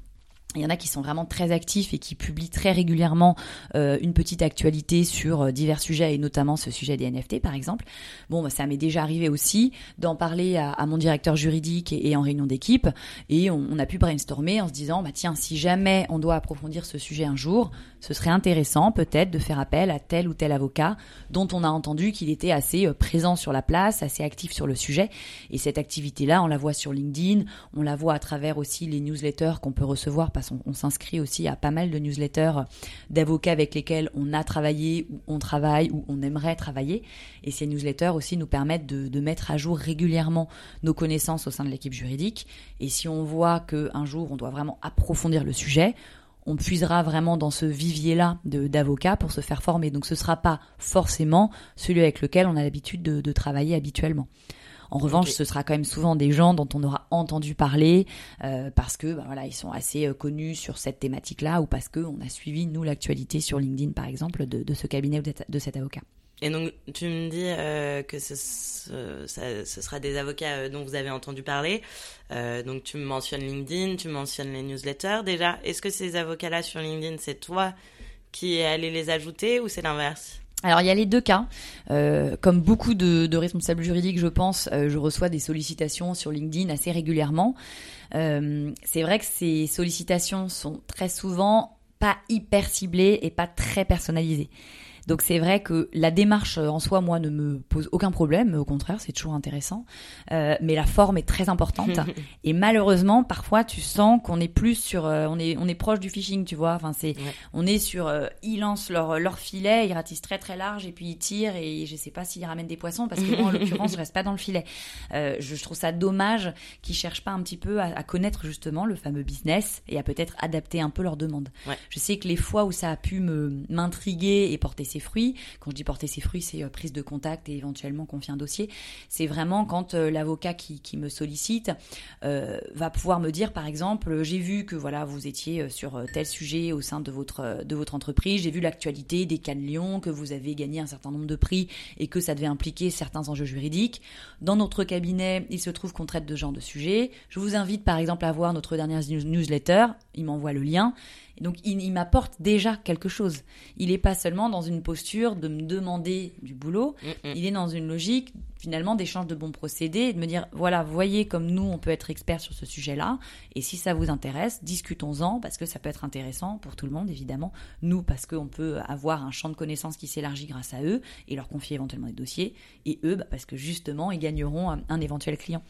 il y en a qui sont vraiment très actifs et qui publient très régulièrement euh, une petite actualité sur euh, divers sujets et notamment ce sujet des NFT par exemple. Bon, bah, ça m'est déjà arrivé aussi d'en parler à, mon directeur juridique et, en réunion d'équipe et on, on, a pu brainstormer en se disant bah tiens si jamais on doit approfondir ce sujet un jour, ce serait intéressant peut-être de faire appel à tel ou tel avocat dont on a entendu qu'il était assez euh, présent sur la place, assez actif sur le sujet et cette activité là on la voit sur LinkedIn, on la voit à travers aussi les newsletters qu'on peut recevoir on, s'inscrit aussi à pas mal de newsletters d'avocats avec lesquels on a travaillé, ou on travaille, ou on aimerait travailler. Et ces newsletters aussi nous permettent de, mettre à jour régulièrement nos connaissances au sein de l'équipe juridique. Et si on voit qu'un jour on doit vraiment approfondir le sujet, on puisera vraiment dans ce vivier-là d'avocats pour se faire former. Donc ce ne sera pas forcément celui avec lequel on a l'habitude de travailler habituellement. En revanche, ce sera quand même souvent des gens dont on aura entendu parler euh, parce que bah, voilà, ils sont assez euh, connus sur cette thématique-là ou parce qu'on a suivi nous l'actualité sur LinkedIn par exemple de, ce cabinet ou de, cet avocat. Et donc, tu me dis euh, que ce, sera des avocats dont vous avez entendu parler. donc, tu me mentionnes LinkedIn, tu mentionnes les newsletters. Déjà, est-ce que ces avocats-là sur LinkedIn, c'est toi qui es allé les ajouter ou c'est l'inverse? Alors il y a les deux cas. Euh, comme beaucoup de, responsables juridiques, je pense, euh, je reçois des sollicitations sur LinkedIn assez régulièrement. Euh, c'est vrai que ces sollicitations sont très souvent pas hyper ciblées et pas très personnalisées. Donc c'est vrai que la démarche en soi, moi, ne me pose aucun problème. Au contraire, c'est toujours intéressant. Euh, mais la forme est très importante. [laughs] et malheureusement, parfois, tu sens qu'on est plus sur, euh, on est, on est proche du phishing, tu vois. Enfin, c'est, on est sur, euh, ils lancent leur, leur filet, ils ratissent très très large et puis ils tirent et je sais pas s'ils ramènent des poissons parce que moi, en [laughs] l'occurrence, je reste pas dans le filet. Euh, je, je, trouve ça dommage qu'ils cherchent pas un petit peu à, à, connaître justement le fameux business et à peut-être adapter un peu leurs demandes. Je sais que les fois où ça a pu me m'intriguer et porter ses fruits. Quand je dis porter ses fruits, c'est euh, prise de contact et éventuellement confier un dossier. C'est vraiment quand euh, l'avocat qui, me sollicite euh, va pouvoir me dire, par exemple, j'ai vu que voilà vous étiez sur tel sujet au sein de votre de votre entreprise, j'ai vu l'actualité des cas de Lyon, que vous avez gagné un certain nombre de prix et que ça devait impliquer certains enjeux juridiques. Dans notre cabinet, il se trouve qu'on traite de genre de sujet. Je vous invite par exemple à voir notre dernière newsletter. Il m'envoie le lien donc il, m'apporte déjà quelque chose. Il n'est pas seulement dans une posture de me demander du boulot, mm, mm. il est dans une logique finalement d'échange de bons procédés et de me dire voilà, voyez comme nous on peut être expert sur ce sujet-là et si ça vous intéresse, discutons-en parce que ça peut être intéressant pour tout le monde évidemment. Nous parce qu'on peut avoir un champ de connaissances qui s'élargit grâce à eux et leur confier éventuellement des dossiers et eux bah, parce que justement ils gagneront un, éventuel client.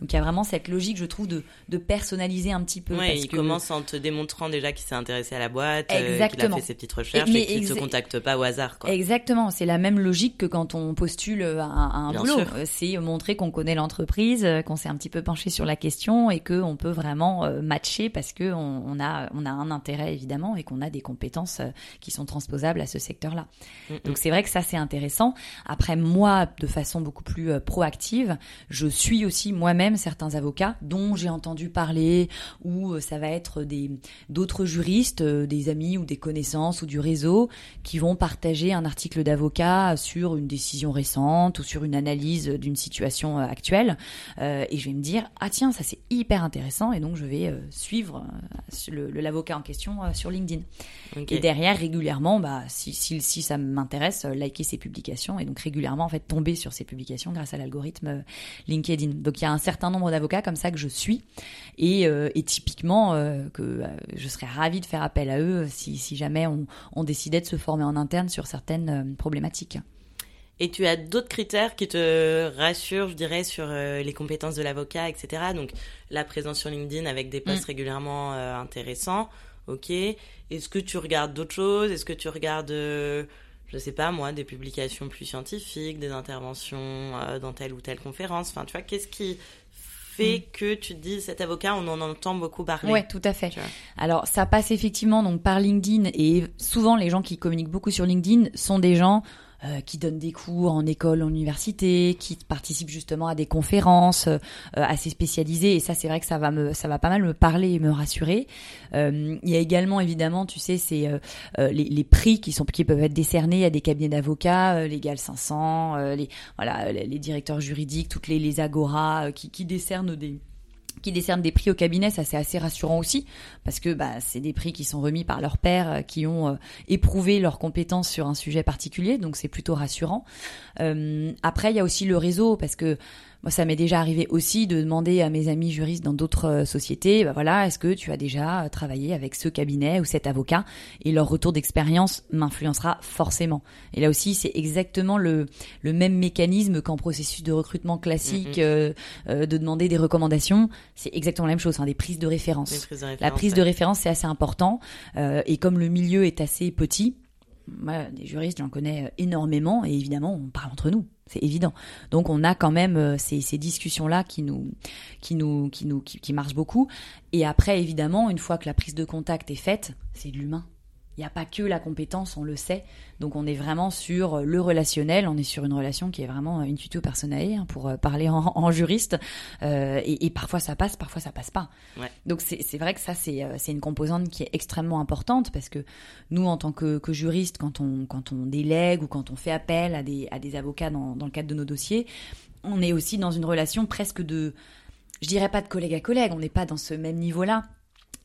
Donc il y a vraiment cette logique je trouve de, personnaliser un petit peu. Ouais, il commence en te démontrant déjà qu'il s'est intéressé à la boîte, euh, qu'il a fait ses petites recherches et, qu'il ne se contacte pas au hasard. Quoi. Exactement, c'est la même logique que quand on postule à, un boulot. Euh, c'est montrer qu'on connaît l'entreprise, euh, qu'on s'est un petit peu penché sur la question et qu'on peut vraiment euh, matcher parce que on, a on a un intérêt évidemment et qu'on a des compétences qui sont transposables à ce secteur-là. Donc c'est vrai que ça c'est intéressant. Après moi, de façon beaucoup plus proactive, je suis aussi moi-même certains avocats dont j'ai entendu parler ou ça va être des d'autres juristes, des amis ou des connaissances ou du réseau qui vont partager un article d'avocat sur une décision récente ou sur une analyse d'une situation actuelle et je vais me dire ah tiens ça c'est hyper intéressant et donc je vais suivre le l'avocat en question sur LinkedIn. Et derrière régulièrement bah si si, si ça m'intéresse liker ses publications et donc régulièrement en fait tomber sur ses publications grâce à l'algorithme LinkedIn. Donc il y a un certain nombre d'avocats comme ça que je suis et, et typiquement que je serais ravie de faire appel à eux si, si jamais on, on décidait de se former en interne sur certaines problématiques. Et tu as d'autres critères qui te rassurent, je dirais, sur euh, les compétences de l'avocat, etc. Donc la présence sur LinkedIn avec des posts mm. régulièrement euh, intéressants. Ok. Est-ce que tu regardes d'autres choses? Est-ce que tu regardes, euh, je sais pas moi, des publications plus scientifiques, des interventions dans telle ou telle conférence? Enfin, tu vois, qu'est-ce qui fait mm. que tu te dis cet avocat, on en entend beaucoup parler? Ouais, tout à fait. Alors ça passe effectivement donc par LinkedIn et souvent les gens qui communiquent beaucoup sur LinkedIn sont des gens euh, qui donnent des cours en école, en université, qui participent justement à des conférences euh, assez spécialisées. Et ça, c'est vrai que ça va me, ça va pas mal me parler et me rassurer. Euh, il y a également, évidemment, tu sais, c'est les, les, prix qui sont qui peuvent être décernés à des cabinets d'avocats, Légal 500, les voilà, les directeurs juridiques, toutes les, les agoras qui, qui décernent des qui décernent des prix au cabinet, ça c'est assez rassurant aussi, parce que bah, c'est des prix qui sont remis par leurs pairs, euh, qui ont euh, éprouvé leurs compétences sur un sujet particulier, donc c'est plutôt rassurant. Euh, après, il y a aussi le réseau, parce que moi, ça m'est déjà arrivé aussi de demander à mes amis juristes dans d'autres euh, sociétés, bah voilà, est-ce que tu as déjà euh, travaillé avec ce cabinet ou cet avocat? Et leur retour d'expérience m'influencera forcément. Et là aussi, c'est exactement le, le même mécanisme qu'en processus de recrutement classique, mm-hmm. euh, de demander des recommandations. C'est exactement la même chose, hein, des prises de référence. la prise de référence, c'est assez important. et comme le milieu est assez petit, moi, des juristes, j'en connais énormément, et évidemment, on parle entre nous c'est évident. Donc on a quand même euh, ces, discussions là qui nous qui nous qui nous qui marchent beaucoup. Et après évidemment, une fois que la prise de contact est faite, c'est de l'humain. Il n'y a pas que la compétence, on le sait. Donc on est vraiment sur le relationnel, on est sur une relation qui est vraiment une tuto personnelle hein, pour euh, parler en, [laughs] juriste. Euh, et, parfois ça passe, parfois ça passe pas. Donc c'est vrai que ça euh, c'est une composante qui est extrêmement importante parce que nous en tant que, que juriste, quand on, quand on délègue ou quand on fait appel à des, à des avocats dans, dans le cadre de nos dossiers, on est aussi dans une relation presque de, je dirais pas de collègue à collègue, on n'est pas dans ce même niveau-là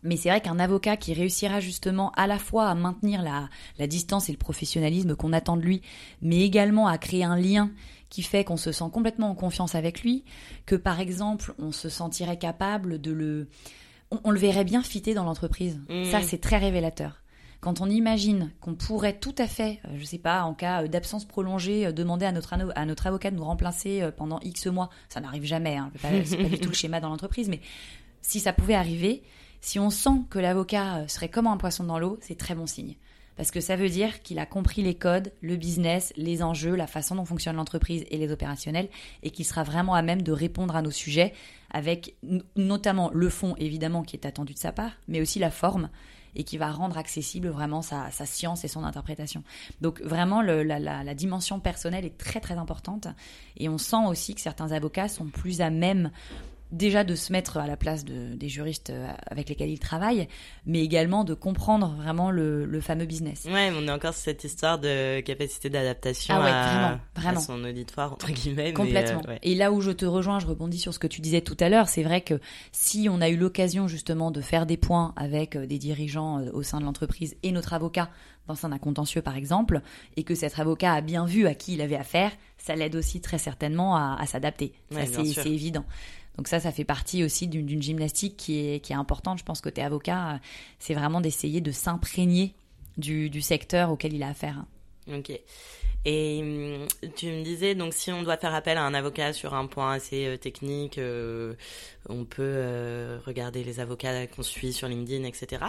mais c'est vrai qu'un avocat qui réussira justement à la fois à maintenir la, la distance et le professionnalisme qu'on attend de lui, mais également à créer un lien qui fait qu'on se sent complètement en confiance avec lui, que par exemple on se sentirait capable de le... On, le verrait bien fitter dans l'entreprise. Mmh. Ça, c'est très révélateur. Quand on imagine qu'on pourrait tout à fait, euh, je sais pas, en cas d'absence prolongée, euh, demander à notre, à notre avocat de nous remplacer euh, pendant X mois, ça n'arrive jamais, hein, c'est pas du tout le schéma dans l'entreprise, mais si ça pouvait arriver, si on sent que l'avocat euh, serait comme un poisson dans l'eau, c'est très bon signe. Parce que ça veut dire qu'il a compris les codes, le business, les enjeux, la façon dont fonctionne l'entreprise et les opérationnels, et qu'il sera vraiment à même de répondre à nos sujets avec notamment le fond, évidemment, qui est attendu de sa part, mais aussi la forme, et qui va rendre accessible vraiment sa, science et son interprétation. Donc vraiment, la, dimension personnelle est très très importante, et on sent aussi que certains avocats sont plus à même déjà de se mettre à la place de, des juristes euh, avec lesquels il travaille, mais également de comprendre vraiment le, le fameux business. Ouais, on est encore sur cette histoire de capacité d'adaptation ah à, son auditoire, entre guillemets. Complètement. Euh, Et là où je te rejoins, je rebondis sur ce que tu disais tout à l'heure, c'est vrai que si on a eu l'occasion justement de faire des points avec euh, des dirigeants au sein de l'entreprise et notre avocat dans un contentieux par exemple, et que cet avocat a bien vu à qui il avait affaire, ça l'aide aussi très certainement à, à s'adapter. c'est évident. Donc ça, ça fait partie aussi d'une gymnastique qui est, importante. Je pense es avocat, c'est vraiment d'essayer de s'imprégner du, secteur auquel il a affaire. Ok. Et hum, tu me disais, donc si on doit faire appel à un avocat sur un point assez euh, technique, euh, on peut euh, regarder les avocats qu'on suit sur LinkedIn, etc.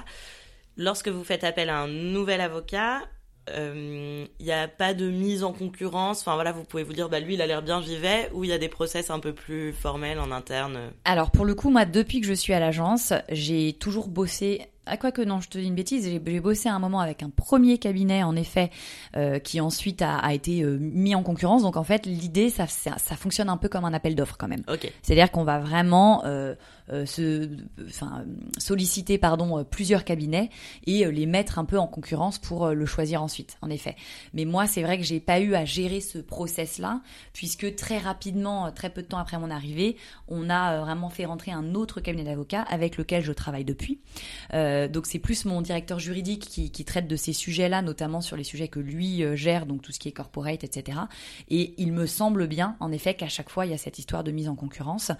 Lorsque vous faites appel à un nouvel avocat, il euh, n'y a pas de mise en concurrence. Enfin voilà, vous pouvez vous dire, bah lui, il a l'air bien, j'y vais. Ou il y a des process un peu plus formels en interne. Alors pour le coup, moi, depuis que je suis à l'agence, j'ai toujours bossé. À quoi que non, je te dis une bêtise, j'ai bossé un moment avec un premier cabinet, en effet, euh, qui ensuite a, été euh, mis en concurrence. Donc en fait, l'idée, ça, ça, fonctionne un peu comme un appel d'offres quand même. Okay. C'est-à-dire qu'on va vraiment se, enfin, solliciter pardon plusieurs cabinets et les mettre un peu en concurrence pour le choisir ensuite. En effet. Mais moi, c'est vrai que j'ai pas eu à gérer ce process-là, puisque très rapidement, très peu de temps après mon arrivée, on a vraiment fait rentrer un autre cabinet d'avocats avec lequel je travaille depuis. donc c'est plus mon directeur juridique qui, qui traite de ces sujets-là, notamment sur les sujets que lui gère, donc tout ce qui est corporate, etc. Et il me semble bien, en effet, qu'à chaque fois, il y a cette histoire de mise en concurrence.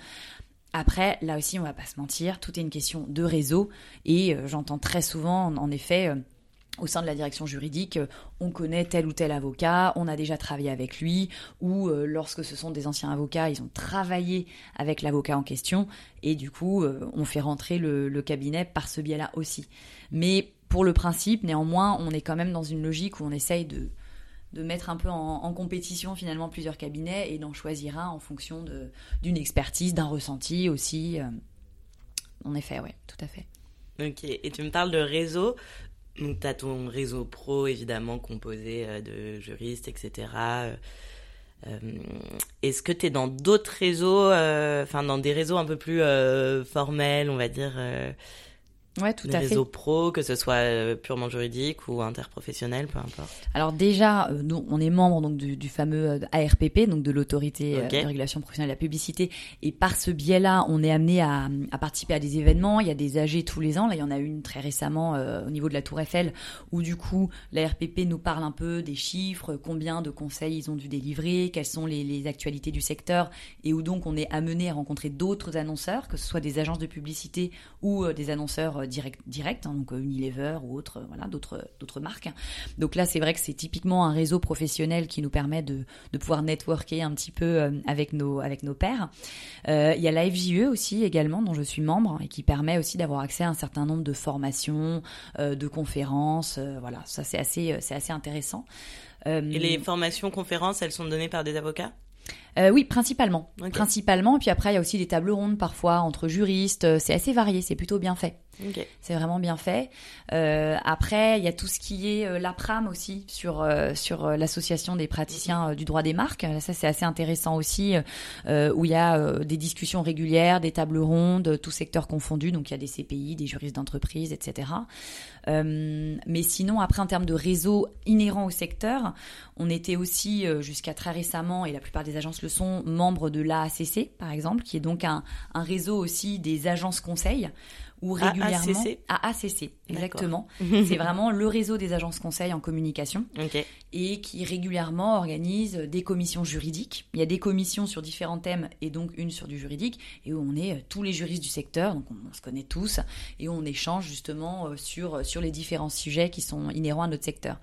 Après, là aussi, on va pas se mentir, tout est une question de réseau. Et euh, j'entends très souvent, en, effet, euh, au sein de la direction juridique, euh, on connaît tel ou tel avocat, on a déjà travaillé avec lui, ou lorsque ce sont des anciens avocats, ils ont travaillé avec l'avocat en question, et du coup, on fait rentrer le cabinet par ce biais-là aussi. Mais pour le principe, néanmoins, on est quand même dans une logique où on essaye de, de mettre un peu en, compétition finalement plusieurs cabinets et d'en choisir un en fonction d'une expertise, d'un ressenti aussi. Euh. En effet, oui, tout à fait. Ok, et tu me parles de réseau. Donc, tu as ton réseau pro, évidemment, composé euh, de juristes, etc. Euh, est-ce que tu es dans d'autres réseaux, enfin, dans des réseaux un peu plus formels, on va dire Ouais, tout à réseaux pro, que ce soit euh, purement juridique ou interprofessionnel, peu importe. Alors déjà, euh, nous, on est membre donc du, du fameux euh, ARPP, donc de l'autorité de régulation professionnelle de la publicité, et par ce biais-là, on est amené à, à, participer à des événements. Il y a des AG tous les ans. Là, il y en a une très récemment au niveau de la Tour Eiffel, où du coup, l'ARPP nous parle un peu des chiffres, combien de conseils ils ont dû délivrer, quelles sont les, les actualités du secteur, et où donc on est amené à rencontrer d'autres annonceurs, que ce soit des agences de publicité ou des annonceurs direct, direct hein, donc euh, Unilever ou autre, voilà, d'autres, d'autres marques. Donc là, c'est vrai que c'est typiquement un réseau professionnel qui nous permet de, de pouvoir networker un petit peu euh, avec nos, avec nos pairs. Euh, il y a la FJE aussi également, dont je suis membre et qui permet aussi d'avoir accès à un certain nombre de formations, de conférences. voilà, ça c'est assez, c'est assez intéressant. et les formations, conférences, elles sont données par des avocats? Euh, oui, principalement. Principalement. Puis après, il y a aussi des tables rondes parfois entre juristes. C'est assez varié, c'est plutôt bien fait. C'est vraiment bien fait. Euh, après, il y a tout ce qui est euh, l'APRAM aussi sur euh, sur l'association des praticiens du droit des marques. Ça, c'est assez intéressant aussi, où il y a des discussions régulières, des tables rondes, tout secteur confondu. Donc il y a des CPI, des juristes d'entreprise, etc. mais sinon, après, en termes de réseau inhérent au secteur, on était aussi jusqu'à très récemment, et la plupart des agences le sont, membres de l'AACC, par exemple, qui est donc un, un réseau aussi des agences conseils ou régulièrement à ACC, exactement. [laughs] c'est vraiment le réseau des agences conseils en communication et qui régulièrement organise des commissions juridiques. Il y a des commissions sur différents thèmes et donc une sur du juridique et où on est euh, tous les juristes du secteur, donc on, se connaît tous et on échange justement euh, sur sur les différents sujets qui sont inhérents à notre secteur.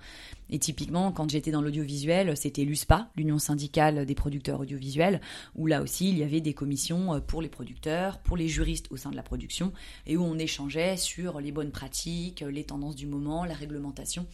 Et typiquement, quand j'étais dans l'audiovisuel, c'était l'USPA, l'Union syndicale des producteurs audiovisuels, où là aussi, il y avait des commissions euh, pour les producteurs, pour les juristes au sein de la production, et où on échangeait sur les bonnes pratiques, les tendances du moment, la réglementation.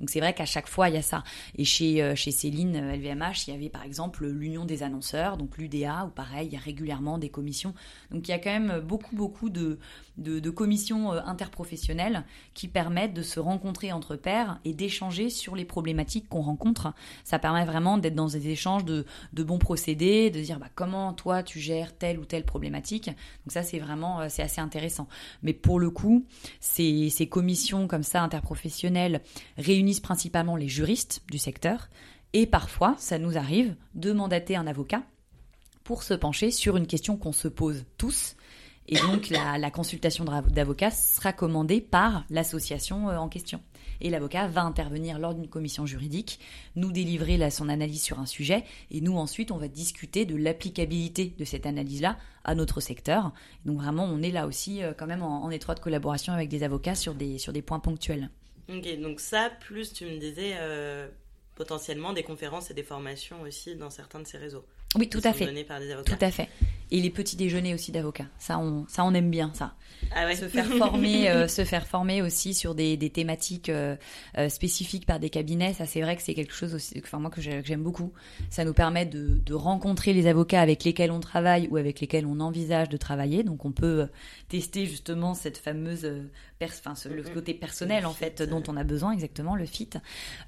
Donc c'est vrai qu'à chaque fois, il y a ça. Et chez, euh, chez Céline LVMH, euh, il y avait par exemple l'Union des annonceurs, donc l'UDA, où pareil, il y a régulièrement des commissions. Donc il y a quand même beaucoup, beaucoup de, de, de commissions interprofessionnelles qui permettent de se rencontrer entre pairs et d'échanger sur les problématiques qu'on rencontre. Ça permet vraiment d'être dans des échanges de, bons procédés, de dire bah, comment toi tu gères telle ou telle problématique. Donc ça c'est vraiment euh, c'est assez intéressant. Mais pour le coup, ces, commissions comme ça interprofessionnelles réunissent principalement les juristes du secteur et parfois ça nous arrive de mandater un avocat pour se pencher sur une question qu'on se pose tous. Et donc la, la consultation d'avocat sera commandée par l'association euh, en question et l'avocat va intervenir lors d'une commission juridique, nous délivrer son analyse sur un sujet et nous ensuite on va discuter de l'applicabilité de cette analyse-là à notre secteur. Donc vraiment on est là aussi euh, quand même en, étroite collaboration avec des avocats sur des, sur des points ponctuels. Ok, donc ça, plus tu me disais euh, potentiellement des conférences et des formations aussi dans certains de ces réseaux. Oui, tout à fait. Tout à fait. Et les petits déjeuners aussi d'avocats. Ça, on, ça, on aime bien ça. Ah ouais. Se faire former, euh, se faire former aussi sur des, des thématiques euh, euh, spécifiques par des cabinets. Ça, c'est vrai que c'est quelque chose aussi, enfin moi que j'aime beaucoup. Ça nous permet de, de rencontrer les avocats avec lesquels on travaille ou avec lesquels on envisage de travailler. Donc, on peut tester justement cette fameuse enfin, le côté personnel en fait dont on a besoin exactement, le fit,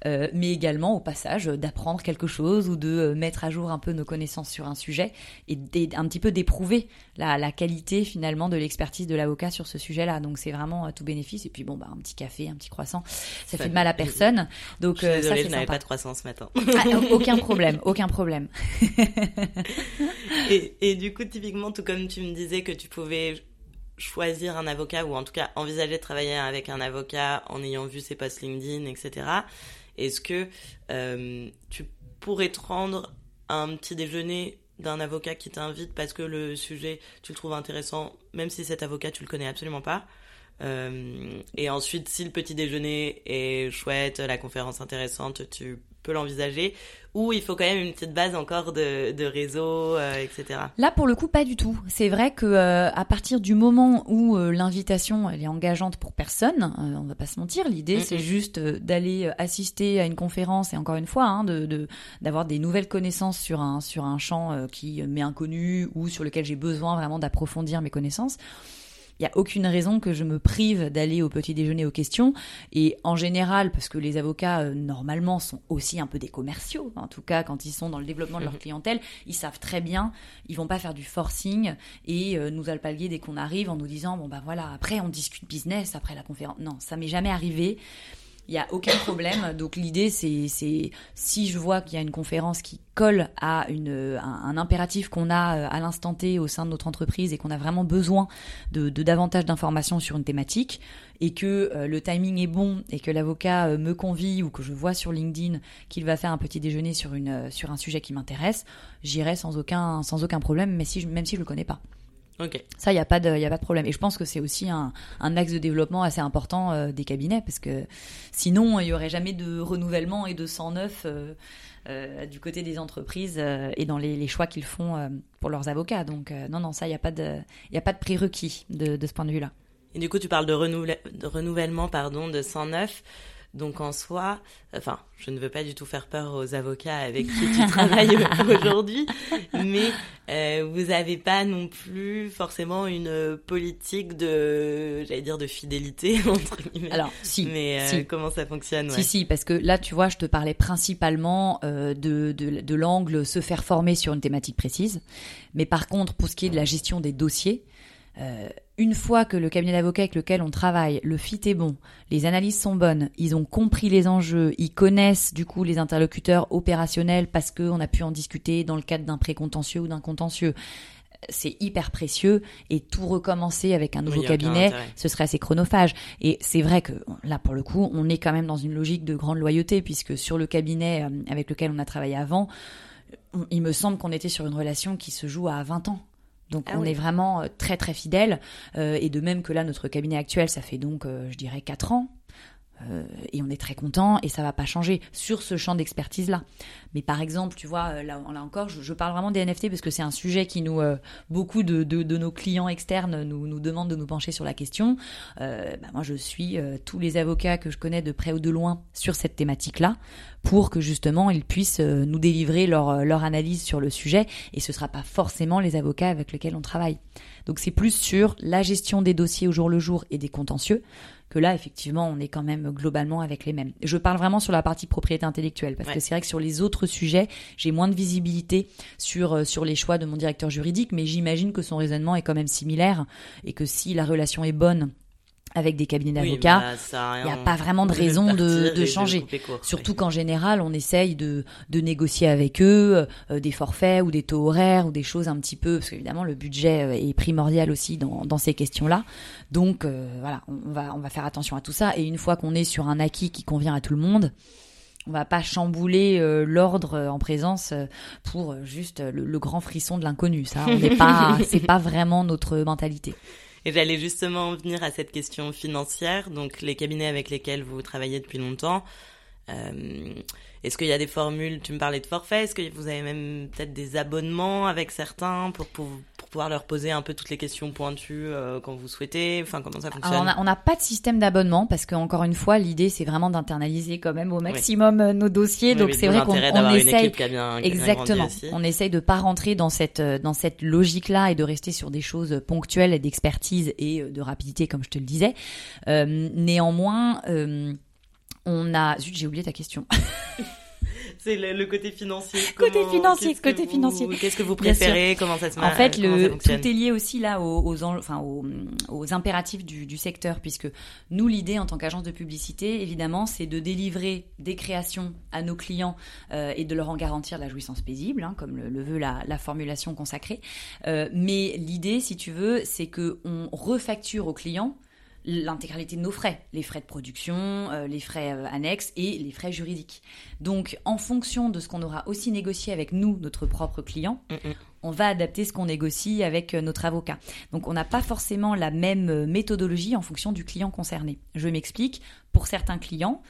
euh, mais également au passage d'apprendre quelque chose ou de mettre à jour un peu nos connaissances sur un sujet et un petit peu d'éprouver la, la, qualité finalement de l'expertise de l'avocat sur ce sujet-là. Donc c'est vraiment euh, tout bénéfice. Et puis bon, bah, un petit café, un petit croissant, ça fait de mal à personne. Donc je euh, ça je n'avais pas de croissant ce matin. Ah, aucun [laughs] problème, aucun problème. et, et du coup, typiquement, tout comme tu me disais que tu pouvais choisir un avocat ou en tout cas envisager de travailler avec un avocat en ayant vu ses posts LinkedIn, etc. Est-ce que euh, tu pourrais te rendre un petit déjeuner d'un avocat qui t'invite parce que le sujet tu le trouves intéressant, même si cet avocat tu le connais absolument pas. Euh, et ensuite, si le petit déjeuner est chouette, la conférence intéressante, tu peux l'envisager. Ou il faut quand même une petite base encore de, de réseau, euh, etc. Là, pour le coup, pas du tout. C'est vrai que euh, à partir du moment où euh, l'invitation elle est engageante pour personne, euh, on va pas se mentir. L'idée, c'est juste euh, d'aller euh, assister à une conférence et encore une fois, hein, de de- d'avoir des nouvelles connaissances sur un sur un champ euh, qui m'est inconnu ou sur lequel j'ai besoin vraiment d'approfondir mes connaissances. Il n'y a aucune raison que je me prive d'aller au petit déjeuner aux questions. Et en général, parce que les avocats, euh, normalement, sont aussi un peu des commerciaux, en tout cas quand ils sont dans le développement de leur clientèle, ils savent très bien, ils vont pas faire du forcing et euh, nous alpaguer dès qu'on arrive en nous disant, bon bah voilà, après on discute business, après la conférence. Non, ça m'est jamais arrivé. Il y a aucun problème. Donc l'idée, c'est, si je vois qu'il y a une conférence qui colle à un, impératif qu'on a euh, à l'instant T au sein de notre entreprise et qu'on a vraiment besoin de, davantage d'informations sur une thématique et que euh, le timing est bon et que l'avocat euh, me convie ou que je vois sur LinkedIn qu'il va faire un petit déjeuner sur un sujet qui m'intéresse, j'irai sans aucun problème, mais même si je le connais pas. Ça, il n'y a, pas de- y a pas de problème. Et je pense que c'est aussi un, un axe de développement assez important euh, des cabinets, parce que sinon, il n'y aurait jamais de renouvellement et de sang neuf euh, euh, du côté des entreprises euh, et dans les, les choix qu'ils font pour leurs avocats. Donc, non, non, ça, il n'y a, pas de- y a pas de prérequis de, de ce point de vue-là. Et du coup, tu parles de renouvellement pardon, de 109. Donc en soi, enfin, je ne veux pas du tout faire peur aux avocats avec qui tu travailles [laughs] aujourd'hui, mais euh, vous n'avez pas non plus forcément une politique de, j'allais dire, de fidélité [laughs] entre guillemets. Alors, si, mais euh, si. comment ça fonctionne ouais. Si, si, parce que là, tu vois, je te parlais principalement euh, de, de, de l'angle se faire former sur une thématique précise. Mais par contre, pour ce qui est de la gestion des dossiers, euh, une fois que le cabinet d'avocats avec lequel on travaille, le fit est bon, les analyses sont bonnes, ils ont compris les enjeux, ils connaissent du coup les interlocuteurs opérationnels parce qu'on a pu en discuter dans le cadre d'un précontentieux ou d'un contentieux. C'est hyper précieux et tout recommencer avec un nouveau Oui, cabinet, ce serait assez chronophage. Et c'est vrai que là, pour le coup, on est quand même dans une logique de grande loyauté puisque sur le cabinet euh, avec lequel on a travaillé avant, il me semble qu'on était sur une relation qui se joue à 20 ans. Donc Ah on oui. est vraiment euh, très très fidèle euh, et de même que là notre cabinet actuel ça fait donc euh, je dirais 4 ans euh, et on est très content et ça va pas changer sur ce champ d'expertise là. Mais par exemple, tu vois, euh, là, là encore, je, parle vraiment des NFT parce que c'est un sujet qui nous, euh, beaucoup de, de, nos clients externes nous, nous demandent de nous pencher sur la question. Bah, moi, je suis tous les avocats que je connais de près ou de loin sur cette thématique-là pour que justement ils puissent nous délivrer leur, leur analyse sur le sujet et ce sera pas forcément les avocats avec lesquels on travaille. Donc c'est plus sur la gestion des dossiers au jour le jour et des contentieux que là, effectivement, on est quand même globalement avec les mêmes. Je parle vraiment sur la partie propriété intellectuelle, parce Ouais. que c'est vrai que sur les autres sujets, j'ai moins de visibilité sur, euh, sur les choix de mon directeur juridique, mais j'imagine que son raisonnement est quand même similaire, et que si la relation est bonne avec des cabinets Oui, d'avocats, bah, ça a il n'y a pas vraiment de raison de, de changer. court, Surtout ouais. qu'en général, on essaye de, de négocier avec eux euh, des forfaits ou des taux horaires ou des choses un petit peu, parce qu'évidemment le budget euh, est primordial aussi dans, dans ces questions-là. Donc euh, voilà, on, va, on va faire attention à tout ça. Et une fois qu'on est sur un acquis qui convient à tout le monde, on va pas chambouler euh, l'ordre euh, en présence euh, pour juste le, le grand frisson de l'inconnu. Ça, on n'est [laughs] pas, c'est pas vraiment notre mentalité. Et j'allais justement en venir à cette question financière. Donc, les cabinets avec lesquels vous travaillez depuis longtemps, euh, est-ce qu'il y a des formules Tu me parlais de forfait. Est-ce que vous avez même peut-être des abonnements avec certains pour, pour, pour pouvoir leur poser un peu toutes les questions pointues euh, quand vous souhaitez Enfin, comment ça fonctionne Alors, on n'a pas de système d'abonnement parce que encore une fois, l'idée c'est vraiment d'internaliser quand même au maximum euh, nos dossiers. Oui, Donc oui, c'est vrai qu'on essaye qui a bien, qui a bien exactement. On essaye de pas rentrer dans cette euh, dans cette logique-là et de rester sur des choses ponctuelles et d'expertise et euh, de rapidité, comme je te le disais. Euh, néanmoins, euh, on a zut, j'ai oublié ta question. [laughs] C'est le, côté financier. côté financier, côté financier. Qu'est-ce que vous préférez Comment ça se En fait, le, tout est lié aussi là aux, aux, enfin, aux, impératifs du, du, secteur, puisque nous, l'idée en tant qu'agence de publicité, évidemment, c'est de délivrer des créations à nos clients euh, et de leur en garantir la jouissance paisible, hein, comme le, veut la, la, formulation consacrée. Euh, mais l'idée, si tu veux, c'est que on refacture aux clients l'intégralité de nos frais, les frais de production, euh, les frais euh, annexes et les frais juridiques. Donc, en fonction de ce qu'on aura aussi négocié avec nous, notre propre client, mm, mm. on va adapter ce qu'on négocie avec euh, notre avocat. Donc, on n'a pas forcément la même méthodologie en fonction du client concerné. Je m'explique. Pour certains clients,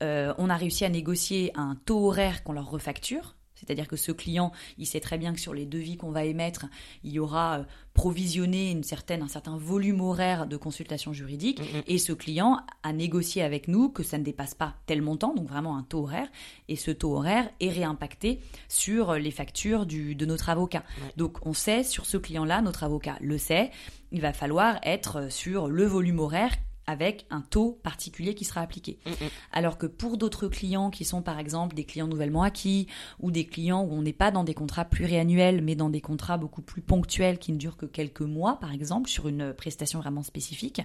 on a réussi à négocier un taux horaire qu'on leur refacture c'est-à-dire que ce client, il sait très bien que sur les devis qu'on va émettre, il y aura euh, provisionné une certaine, un certain volume horaire de consultation juridique. Mm, mm. Et ce client a négocié avec nous que ça ne dépasse pas tel montant, donc vraiment un taux horaire. Et ce taux horaire est réimpacté sur les factures du, de notre avocat. Donc on sait, sur ce client-là, notre avocat le sait, il va falloir être sur le volume horaire avec un taux particulier qui sera appliqué. Mm, mm. Alors que pour d'autres clients qui sont par exemple des clients nouvellement acquis ou des clients où on n'est pas dans des contrats pluriannuels mais dans des contrats beaucoup plus ponctuels qui ne durent que quelques mois par exemple sur une prestation vraiment spécifique,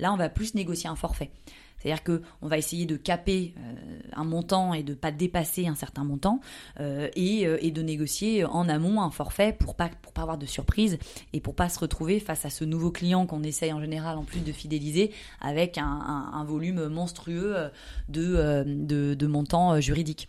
là on va plus négocier un forfait. C'est-à-dire qu'on va essayer de caper euh, un montant et de ne pas dépasser un certain montant euh, euh, et, de négocier en amont un forfait pour pas pour pas avoir de surprise et pour pas se retrouver face à ce nouveau client qu'on essaye en général en plus de fidéliser avec un, volume monstrueux de, de, de montants juridiques.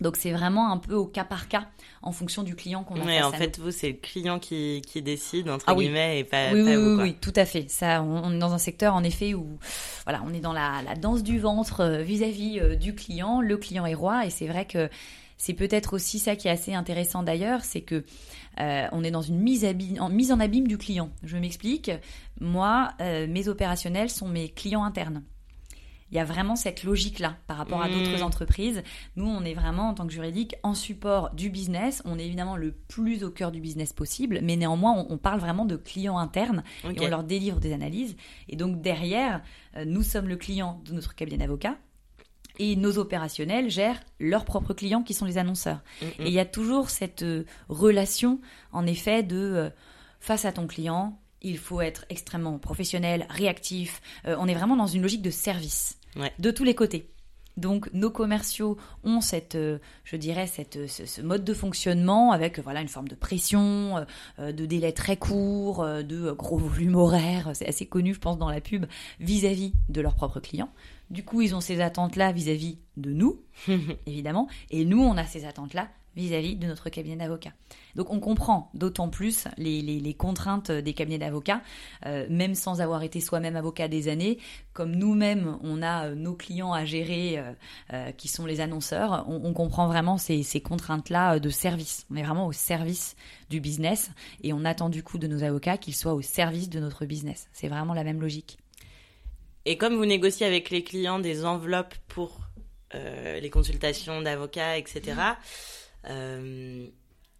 Donc c'est vraiment un peu au cas par cas en fonction du client qu'on a. Oui, en fait, vous c'est le client qui, qui décide entre ah guillemets et pas, oui, oui, vous. Oui, oui, tout à fait. Ça, on, est dans un secteur en effet où voilà, on est dans la, la danse du ventre euh, vis-à-vis euh, du client. Le client est roi et c'est vrai que c'est peut-être aussi ça qui est assez intéressant d'ailleurs, c'est que euh, on est dans une mise, en, mise en abîme du client. Je m'explique. Moi, mes opérationnels sont mes clients internes il y a vraiment cette logique-là par rapport à d'autres mmh. entreprises. Nous, on est vraiment, en tant que juridique, en support du business. On est évidemment le plus au cœur du business possible, mais néanmoins, on, parle vraiment de clients internes et on leur délivre des analyses. Et donc, derrière, euh, nous sommes le client de notre cabinet d'avocats. Et nos opérationnels gèrent leurs propres clients qui sont les annonceurs. Mmh, mmh. Et il y a toujours cette euh, relation, en effet, de euh, face à ton client, il faut être extrêmement professionnel, réactif. on est vraiment dans une logique de service de tous les côtés. Donc nos commerciaux ont cette, euh, je dirais, cette, ce, mode de fonctionnement avec voilà une forme de pression, euh, euh, de délai très court, de gros volume horaire. C'est assez connu, je pense, dans la pub vis-à-vis de leurs propres clients. Du coup, ils ont ces attentes-là vis-à-vis de nous, [laughs] évidemment, et nous, on a ces attentes-là vis-à-vis de notre cabinet d'avocats. Donc on comprend d'autant plus les, contraintes des cabinets d'avocats, euh, même sans avoir été soi-même avocat des années, comme nous-mêmes on a euh, nos clients à gérer euh, qui sont les annonceurs, on, comprend vraiment ces, ces contraintes-là de service. On est vraiment au service du business et on attend du coup de nos avocats qu'ils soient au service de notre business. C'est vraiment la même logique. Et comme vous négociez avec les clients des enveloppes pour les consultations d'avocats, etc., euh,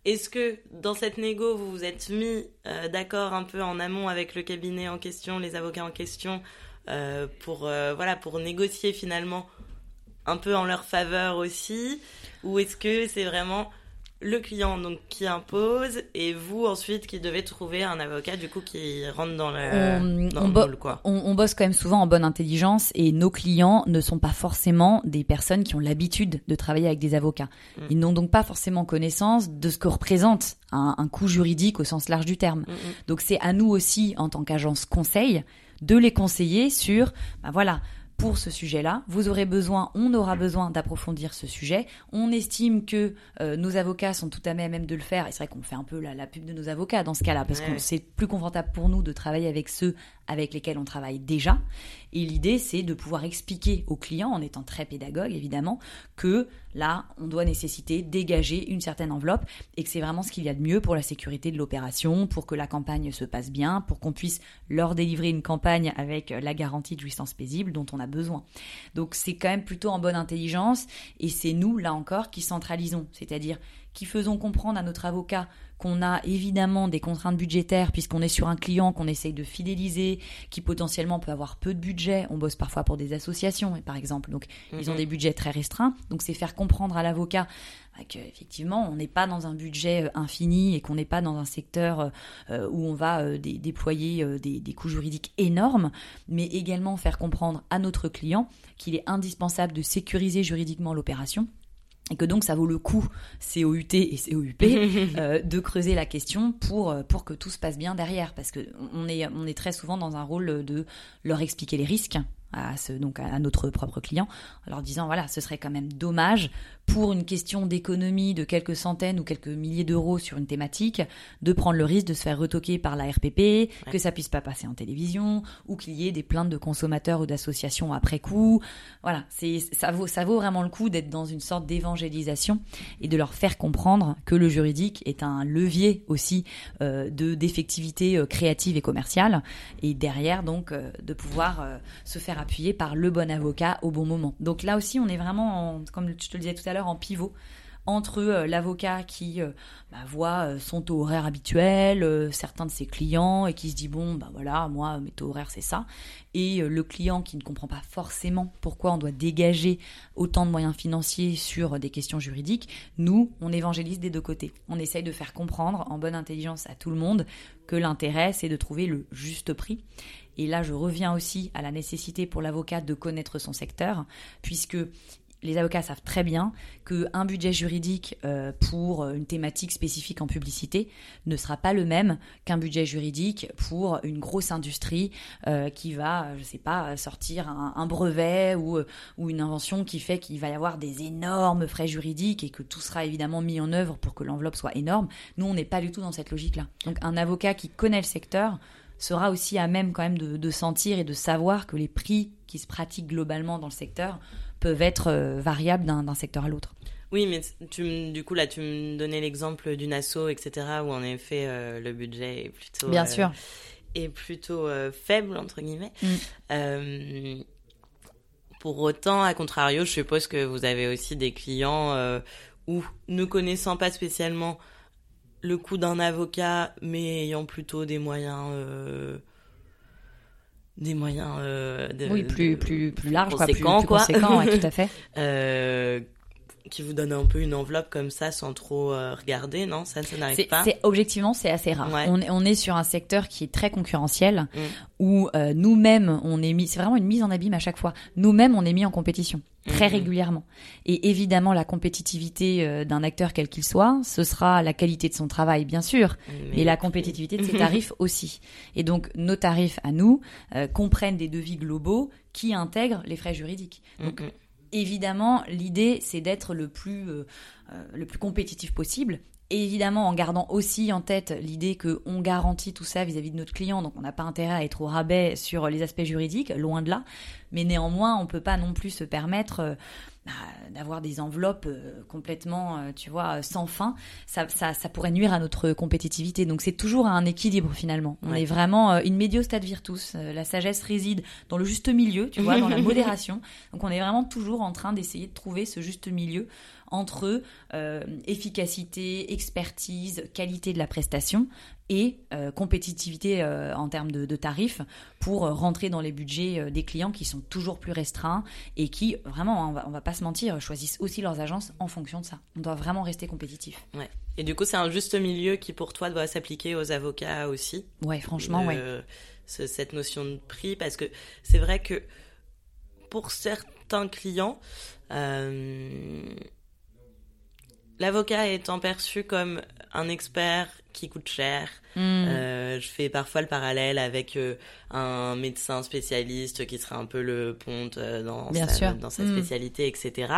est-ce que dans cette négo, vous vous êtes mis euh, d'accord un peu en amont avec le cabinet en question, les avocats en question, euh, pour, voilà, pour négocier finalement un peu en leur faveur aussi? Ou est-ce que c'est vraiment le client donc qui impose et vous ensuite qui devez trouver un avocat du coup qui rentre dans le, on, on, quoi. On, bosse quand même souvent en bonne intelligence et nos clients ne sont pas forcément des personnes qui ont l'habitude de travailler avec des avocats. Mm. Ils n'ont donc pas forcément connaissance de ce que représente un, coût juridique au sens large du terme. Mm, mm. Donc c'est à nous aussi en tant qu'agence conseil de les conseiller sur, bah voilà, pour ce sujet-là. Vous aurez besoin, on aura besoin d'approfondir ce sujet. On estime que euh, nos avocats sont tout à même de le faire. Et c'est vrai qu'on fait un peu la, pub de nos avocats dans ce cas-là, parce que c'est plus confortable pour nous de travailler avec ceux avec lesquels on travaille déjà. Et l'idée, c'est de pouvoir expliquer aux clients, en étant très pédagogue évidemment, que là, on doit nécessiter dégager une certaine enveloppe et que c'est vraiment ce qu'il y a de mieux pour la sécurité de l'opération, pour que la campagne se passe bien, pour qu'on puisse leur délivrer une campagne avec la garantie de jouissance paisible dont on a besoin. Donc c'est quand même plutôt en bonne intelligence et c'est nous, là encore, qui centralisons, c'est-à-dire qui faisons comprendre à notre avocat qu'on a évidemment des contraintes budgétaires puisqu'on est sur un client qu'on essaye de fidéliser, qui potentiellement peut avoir peu de budget. On bosse parfois pour des associations, par exemple, donc ils ont Mhm. des budgets très restreints. Donc c'est faire comprendre à l'avocat bah, qu'effectivement on n'est pas dans un budget euh, infini et qu'on n'est pas dans un secteur euh, où on va euh, dé- déployer euh, des, des coûts juridiques énormes, mais également faire comprendre à notre client qu'il est indispensable de sécuriser juridiquement l'opération et que donc ça vaut le coup, COUT et COUP, [laughs] euh, de creuser la question pour, euh, pour que tout se passe bien derrière. Parce que on est, on est très souvent dans un rôle de leur expliquer les risques à, ce, donc à notre propre client, en leur disant voilà, ce serait quand même dommage pour une question d'économie de quelques centaines ou quelques milliers d'euros sur une thématique, de prendre le risque de se faire retoquer par la RPP, que ça puisse pas passer en télévision, ou qu'il y ait des plaintes de consommateurs ou d'associations après coup. Voilà, c'est ça vaut ça vaut vraiment le coup d'être dans une sorte d'évangélisation et de leur faire comprendre que le juridique est un levier aussi euh, de d'effectivité euh, créative et commerciale et derrière donc euh, de pouvoir se faire appuyer par le bon avocat au bon moment. Donc là aussi on est vraiment en, comme je te le disais tout à l'heure en pivot entre euh, l'avocat qui euh, bah, voit euh, son taux horaire habituel, certains de ses clients et qui se dit bon bah voilà moi mes taux horaires c'est ça et le client qui ne comprend pas forcément pourquoi on doit dégager autant de moyens financiers sur des questions juridiques, nous on évangélise des deux côtés. On essaye de faire comprendre en bonne intelligence à tout le monde que l'intérêt c'est de trouver le juste prix. Et là je reviens aussi à la nécessité pour l'avocat de connaître son secteur puisque les avocats savent très bien qu'un budget juridique euh, pour une thématique spécifique en publicité ne sera pas le même qu'un budget juridique pour une grosse industrie euh, qui va, je sais pas, sortir un, brevet ou, euh, ou une invention qui fait qu'il va y avoir des énormes frais juridiques et que tout sera évidemment mis en œuvre pour que l'enveloppe soit énorme. Nous, on n'est pas du tout dans cette logique-là. Donc un avocat qui connaît le secteur sera aussi à même quand même de sentir et de savoir que les prix qui se pratiquent globalement dans le secteur peuvent être euh, variables d'un secteur à l'autre. Oui, mais tu, du coup, là, tu me donnais l'exemple d'une asso, etc., où en effet, euh, le budget est plutôt, Bien euh, sûr. est plutôt euh, faible, entre guillemets. Mm. Pour autant, à contrario, je suppose que vous avez aussi des clients où, ne connaissant pas spécialement le coût d'un avocat, mais ayant plutôt des moyens... des moyens euh, de, oui, plus, de- plus, plus large, quoi, plus, conséquents, plus quoi. conséquent, ouais, tout à fait. [laughs] euh, qui vous donne un peu une enveloppe comme ça sans trop euh, regarder, non? Ça, ça n'arrive pas? c'est- objectivement, c'est assez rare. Ouais. On, est, on est sur un secteur qui est très concurrentiel, Mm. où euh, nous-mêmes, on est mis, c'est vraiment une mise en abîme à chaque fois. Nous-mêmes, on est mis en compétition très Mhm. régulièrement. Et évidemment, la compétitivité euh, d'un acteur quel qu'il soit, ce sera la qualité de son travail, bien sûr, Mais- mais la compétitivité de ses [laughs] tarifs aussi. Et donc, nos tarifs à nous euh, comprennent des devis globaux qui intègrent les frais juridiques. Donc, Mhm. Évidemment, l'idée, c'est d'être le plus euh, euh, compétitif possible. Évidemment, en gardant aussi en tête l'idée que on garantit tout ça vis-à-vis de notre client, donc on n'a pas intérêt à être au rabais sur les aspects juridiques, loin de là. Mais néanmoins, on peut pas non plus se permettre euh, bah, d'avoir des enveloppes euh, complètement, euh, tu vois, euh, sans fin. Ça, ça, ça pourrait nuire à notre compétitivité. Donc c'est toujours un équilibre finalement. On Ouais. est vraiment euh, in medio stat virtus. Euh, la sagesse réside dans le juste milieu, tu vois, dans la [laughs] modération. Donc on est vraiment toujours en train d'essayer de trouver ce juste milieu entre euh, efficacité, expertise, qualité de la prestation et euh, compétitivité euh, en termes de, de tarifs pour rentrer dans les budgets des clients qui sont toujours plus restreints et qui vraiment, hein, on va, on va pas se mentir, choisissent aussi leurs agences en fonction de ça. On doit vraiment rester compétitif. Ouais. Et du coup, c'est un juste milieu qui, pour toi, doit s'appliquer aux avocats aussi? Ouais, franchement, ce- cette notion de prix, parce que c'est vrai que pour certains clients, euh, l'avocat étant perçu comme un expert qui coûte cher, Mm. euh, je fais parfois le parallèle avec euh, un médecin spécialiste qui serait un peu le ponte euh, dans, Bien sa, sûr. dans sa Mm. spécialité, etc.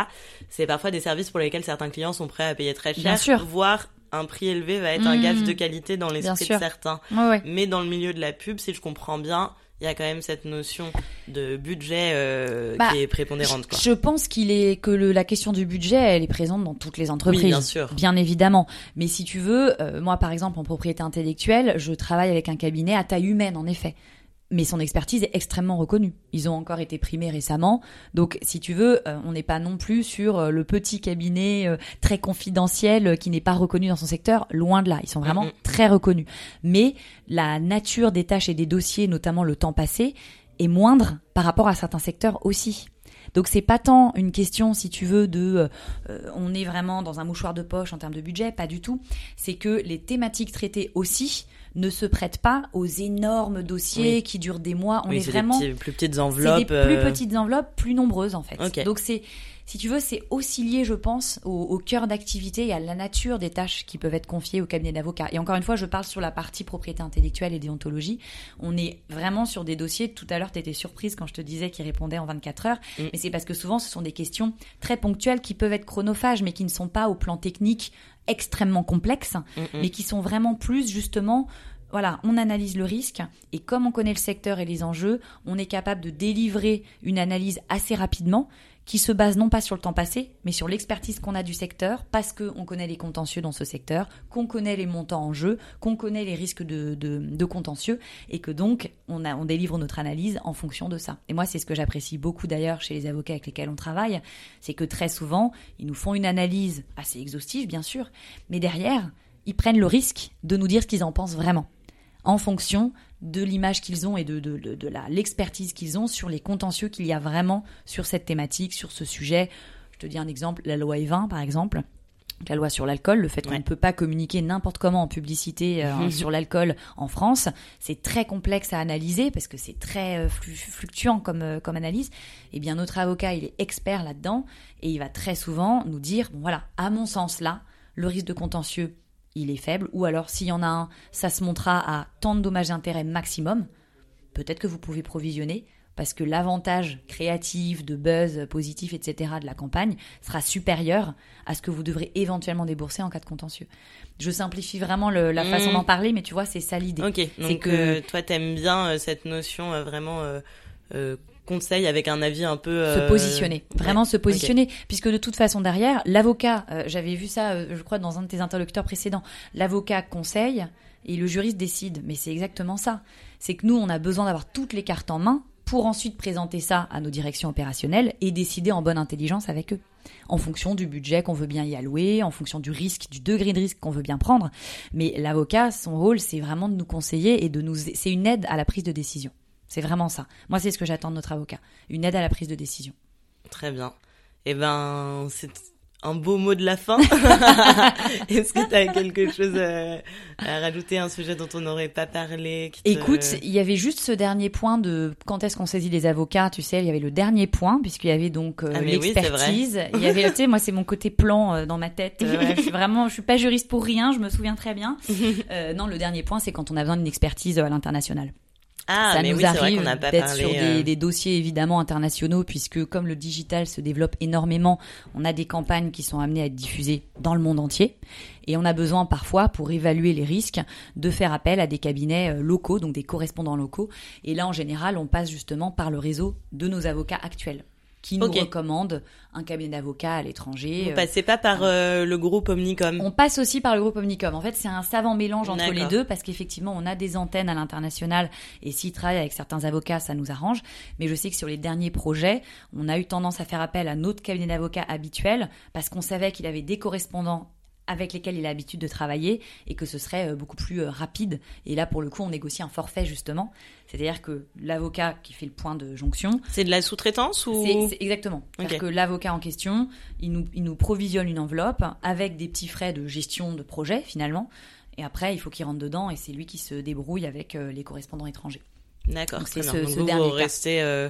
C'est parfois des services pour lesquels certains clients sont prêts à payer très cher, Bien sûr. voire un prix élevé va être un gage de qualité dans l'esprit de certains. Ouais, ouais. Mais dans le milieu de la pub, si je comprends bien, il y a quand même cette notion de budget euh, Bah, qui est prépondérante. Quoi. Je pense qu'il est que le- la question du budget, elle est présente dans toutes les entreprises. Oui, bien sûr. Bien évidemment. Mais si tu veux, euh, moi par exemple en propriété intellectuelle, je travaille avec un cabinet à taille humaine en effet. Mais son expertise est extrêmement reconnue. Ils ont encore été primés récemment, donc si tu veux, euh, on n'est pas non plus sur euh, le petit cabinet euh, très confidentiel qui n'est pas reconnu dans son secteur, loin de là, ils sont vraiment très reconnus. Mais la nature des tâches et des dossiers, notamment le temps passé, est moindre par rapport à certains secteurs aussi. Donc c'est pas tant une question, si tu veux, de euh, on est vraiment dans un mouchoir de poche en termes de budget, pas du tout. C'est que les thématiques traitées aussi ne se prêtent pas aux énormes dossiers Oui. qui durent des mois. On oui, est vraiment des plus petites enveloppes. des plus euh, petites enveloppes, plus nombreuses en fait. Donc c'est, si tu veux, c'est aussi lié, je pense, au, au cœur d'activité et à la nature des tâches qui peuvent être confiées au cabinet d'avocats. Et encore une fois, je parle sur la partie propriété intellectuelle et déontologie. On est vraiment sur des dossiers. Tout à l'heure, tu étais surprise quand je te disais qu'ils répondaient en 24 heures. Mm. Mais c'est parce que souvent, ce sont des questions très ponctuelles qui peuvent être chronophages, mais qui ne sont pas au plan technique extrêmement complexes, mm, mm. mais qui sont vraiment plus justement voilà, on analyse le risque et comme on connaît le secteur et les enjeux, on est capable de délivrer une analyse assez rapidement qui se base non pas sur le temps passé, mais sur l'expertise qu'on a du secteur, parce qu'on connaît les contentieux dans ce secteur, qu'on connaît les montants en jeu, qu'on connaît les risques de, de, de contentieux, et que donc on, a, on délivre notre analyse en fonction de ça. Et moi, c'est ce que j'apprécie beaucoup d'ailleurs chez les avocats avec lesquels on travaille, c'est que très souvent, ils nous font une analyse assez exhaustive, bien sûr, mais derrière, ils prennent le risque de nous dire ce qu'ils en pensent vraiment en fonction de l'image qu'ils ont et de, de, de, de la- l'expertise qu'ils ont sur les contentieux qu'il y a vraiment sur cette thématique, sur ce sujet. Je te dis un exemple, la loi E20 par exemple. La loi sur l'alcool, le fait qu'on Ouais. ne peut pas communiquer n'importe comment en publicité euh, [laughs] sur l'alcool en France, c'est très complexe à analyser parce que c'est très euh, flu- fluctuant comme, euh, comme analyse. Eh bien, notre avocat, il est expert là-dedans et il va très souvent nous dire, bon voilà, à mon sens là, le risque de contentieux, il est faible, ou alors s'il y en a un, ça se montera à tant de dommages d'intérêt maximum. Peut-être que vous pouvez provisionner, parce que l'avantage créatif, de buzz positif, etc. de la campagne sera supérieur à ce que vous devrez éventuellement débourser en cas de contentieux. Je simplifie vraiment le- la façon Mhm. d'en parler, mais tu vois, c'est ça l'idée. Ok, donc que- euh, toi t'aimes bien euh, cette notion euh, vraiment conseil avec un avis un peu se euh, positionner, vraiment ouais, se positionner, puisque de toute façon derrière, l'avocat, euh, j'avais vu ça, euh, je crois, dans un de tes interlocuteurs précédents, l'avocat conseille et le juriste décide, mais c'est exactement ça. C'est que nous, on a besoin d'avoir toutes les cartes en main pour ensuite présenter ça à nos directions opérationnelles et décider en bonne intelligence avec eux, en fonction du budget qu'on veut bien y allouer, en fonction du risque, du degré de risque qu'on veut bien prendre. Mais l'avocat, son rôle, c'est vraiment de nous conseiller et de nous, c'est une aide à la prise de décision. C'est vraiment ça. Moi, c'est ce que j'attends de notre avocat. Une aide à la prise de décision. Très bien. Eh ben, c'est un beau mot de la fin. [laughs] Est-ce que tu as quelque chose euh, à rajouter, un sujet dont on n'aurait pas parlé te- Écoute, il y avait juste ce dernier point de quand est-ce qu'on saisit les avocats, tu sais, il y avait le dernier point puisqu'il y avait donc euh, Ah, oui, l'expertise. il y avait, tu sais, moi c'est mon côté plan euh, dans ma tête. Euh, je suis vraiment, je suis pas juriste pour rien, je me souviens très bien. [laughs] Non, le dernier point, c'est quand on a besoin d'une expertise à l'international. Ah, ça mais nous oui, arrive d'être sur des, euh, des dossiers évidemment internationaux puisque comme le digital se développe énormément, on a des campagnes qui sont amenées à être diffusées dans le monde entier. Et on a besoin parfois pour évaluer les risques de faire appel à des cabinets euh, locaux, donc des correspondants locaux. Et là en général on passe justement par le réseau de nos avocats actuels qui nous Ok. recommandent un cabinet d'avocats à l'étranger. Vous euh, passez pas par euh, le groupe Omnicom. on passe aussi par le groupe Omnicom. En fait, c'est un savant mélange entre les deux parce qu'effectivement, on a des antennes à l'international et s'ils travaillent avec certains avocats, ça nous arrange. Mais je sais que sur les derniers projets, on a eu tendance à faire appel à notre cabinet d'avocats habituel parce qu'on savait qu'il avait des correspondants avec lesquels il a l'habitude de travailler et que ce serait euh, beaucoup plus euh, rapide. Et là, pour le coup, on négocie un forfait justement. C'est-à-dire que l'avocat qui fait le point de jonction, C'est de la sous-traitance ou c'est exactement. C'est-à-dire que l'avocat en question, il nous, il nous provisionne une enveloppe avec des petits frais de gestion de projet finalement. Et après, il faut qu'il rentre dedans et c'est lui qui se débrouille avec euh, les correspondants étrangers. D'accord, c'est ce- Donc ce vous, dernier vous cas. restez euh,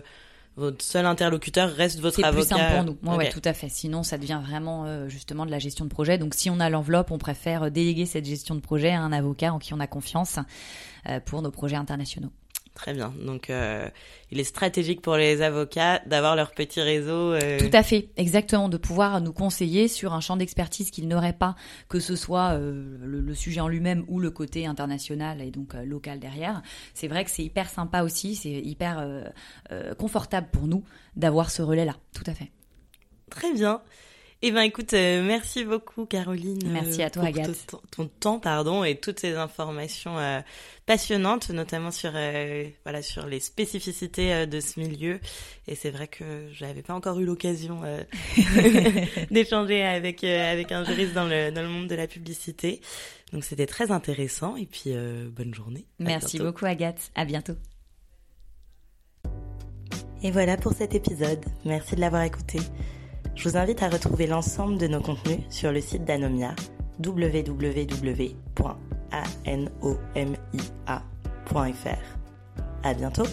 votre seul interlocuteur reste votre C'est avocat. plus simple pour nous. Ouais, tout à fait. Sinon, ça devient vraiment euh, justement de la gestion de projet. Donc, si on a l'enveloppe, on préfère déléguer cette gestion de projet à un avocat en qui on a confiance euh, pour nos projets internationaux. Très bien. Donc, euh, il est stratégique pour les avocats d'avoir leur petit réseau. euh, Tout à fait, exactement, de pouvoir nous conseiller sur un champ d'expertise qu'ils n'auraient pas, que ce soit euh, le, le sujet en lui-même ou le côté international et donc local derrière. C'est vrai que c'est hyper sympa aussi, c'est hyper confortable pour nous d'avoir ce relais-là, tout à fait. Très bien. Eh ben écoute, euh, merci beaucoup Caroline. Merci à toi pour Agathe. Ton, ton, temps pardon et toutes ces informations euh, passionnantes, notamment sur euh, voilà sur les spécificités de ce milieu. Et c'est vrai que j'avais pas encore eu l'occasion [laughs] [laughs] d'échanger avec avec un juriste dans le dans le monde de la publicité. Donc c'était très intéressant et puis bonne journée. Merci beaucoup Agathe. À bientôt. Et voilà pour cet épisode. Merci de l'avoir écouté. Je vous invite à retrouver l'ensemble de nos contenus sur le site d'Anomia www.anomia.fr. À bientôt.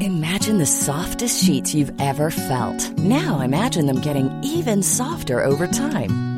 Imagine the softest sheets you've ever felt. Now imagine them getting even softer over time.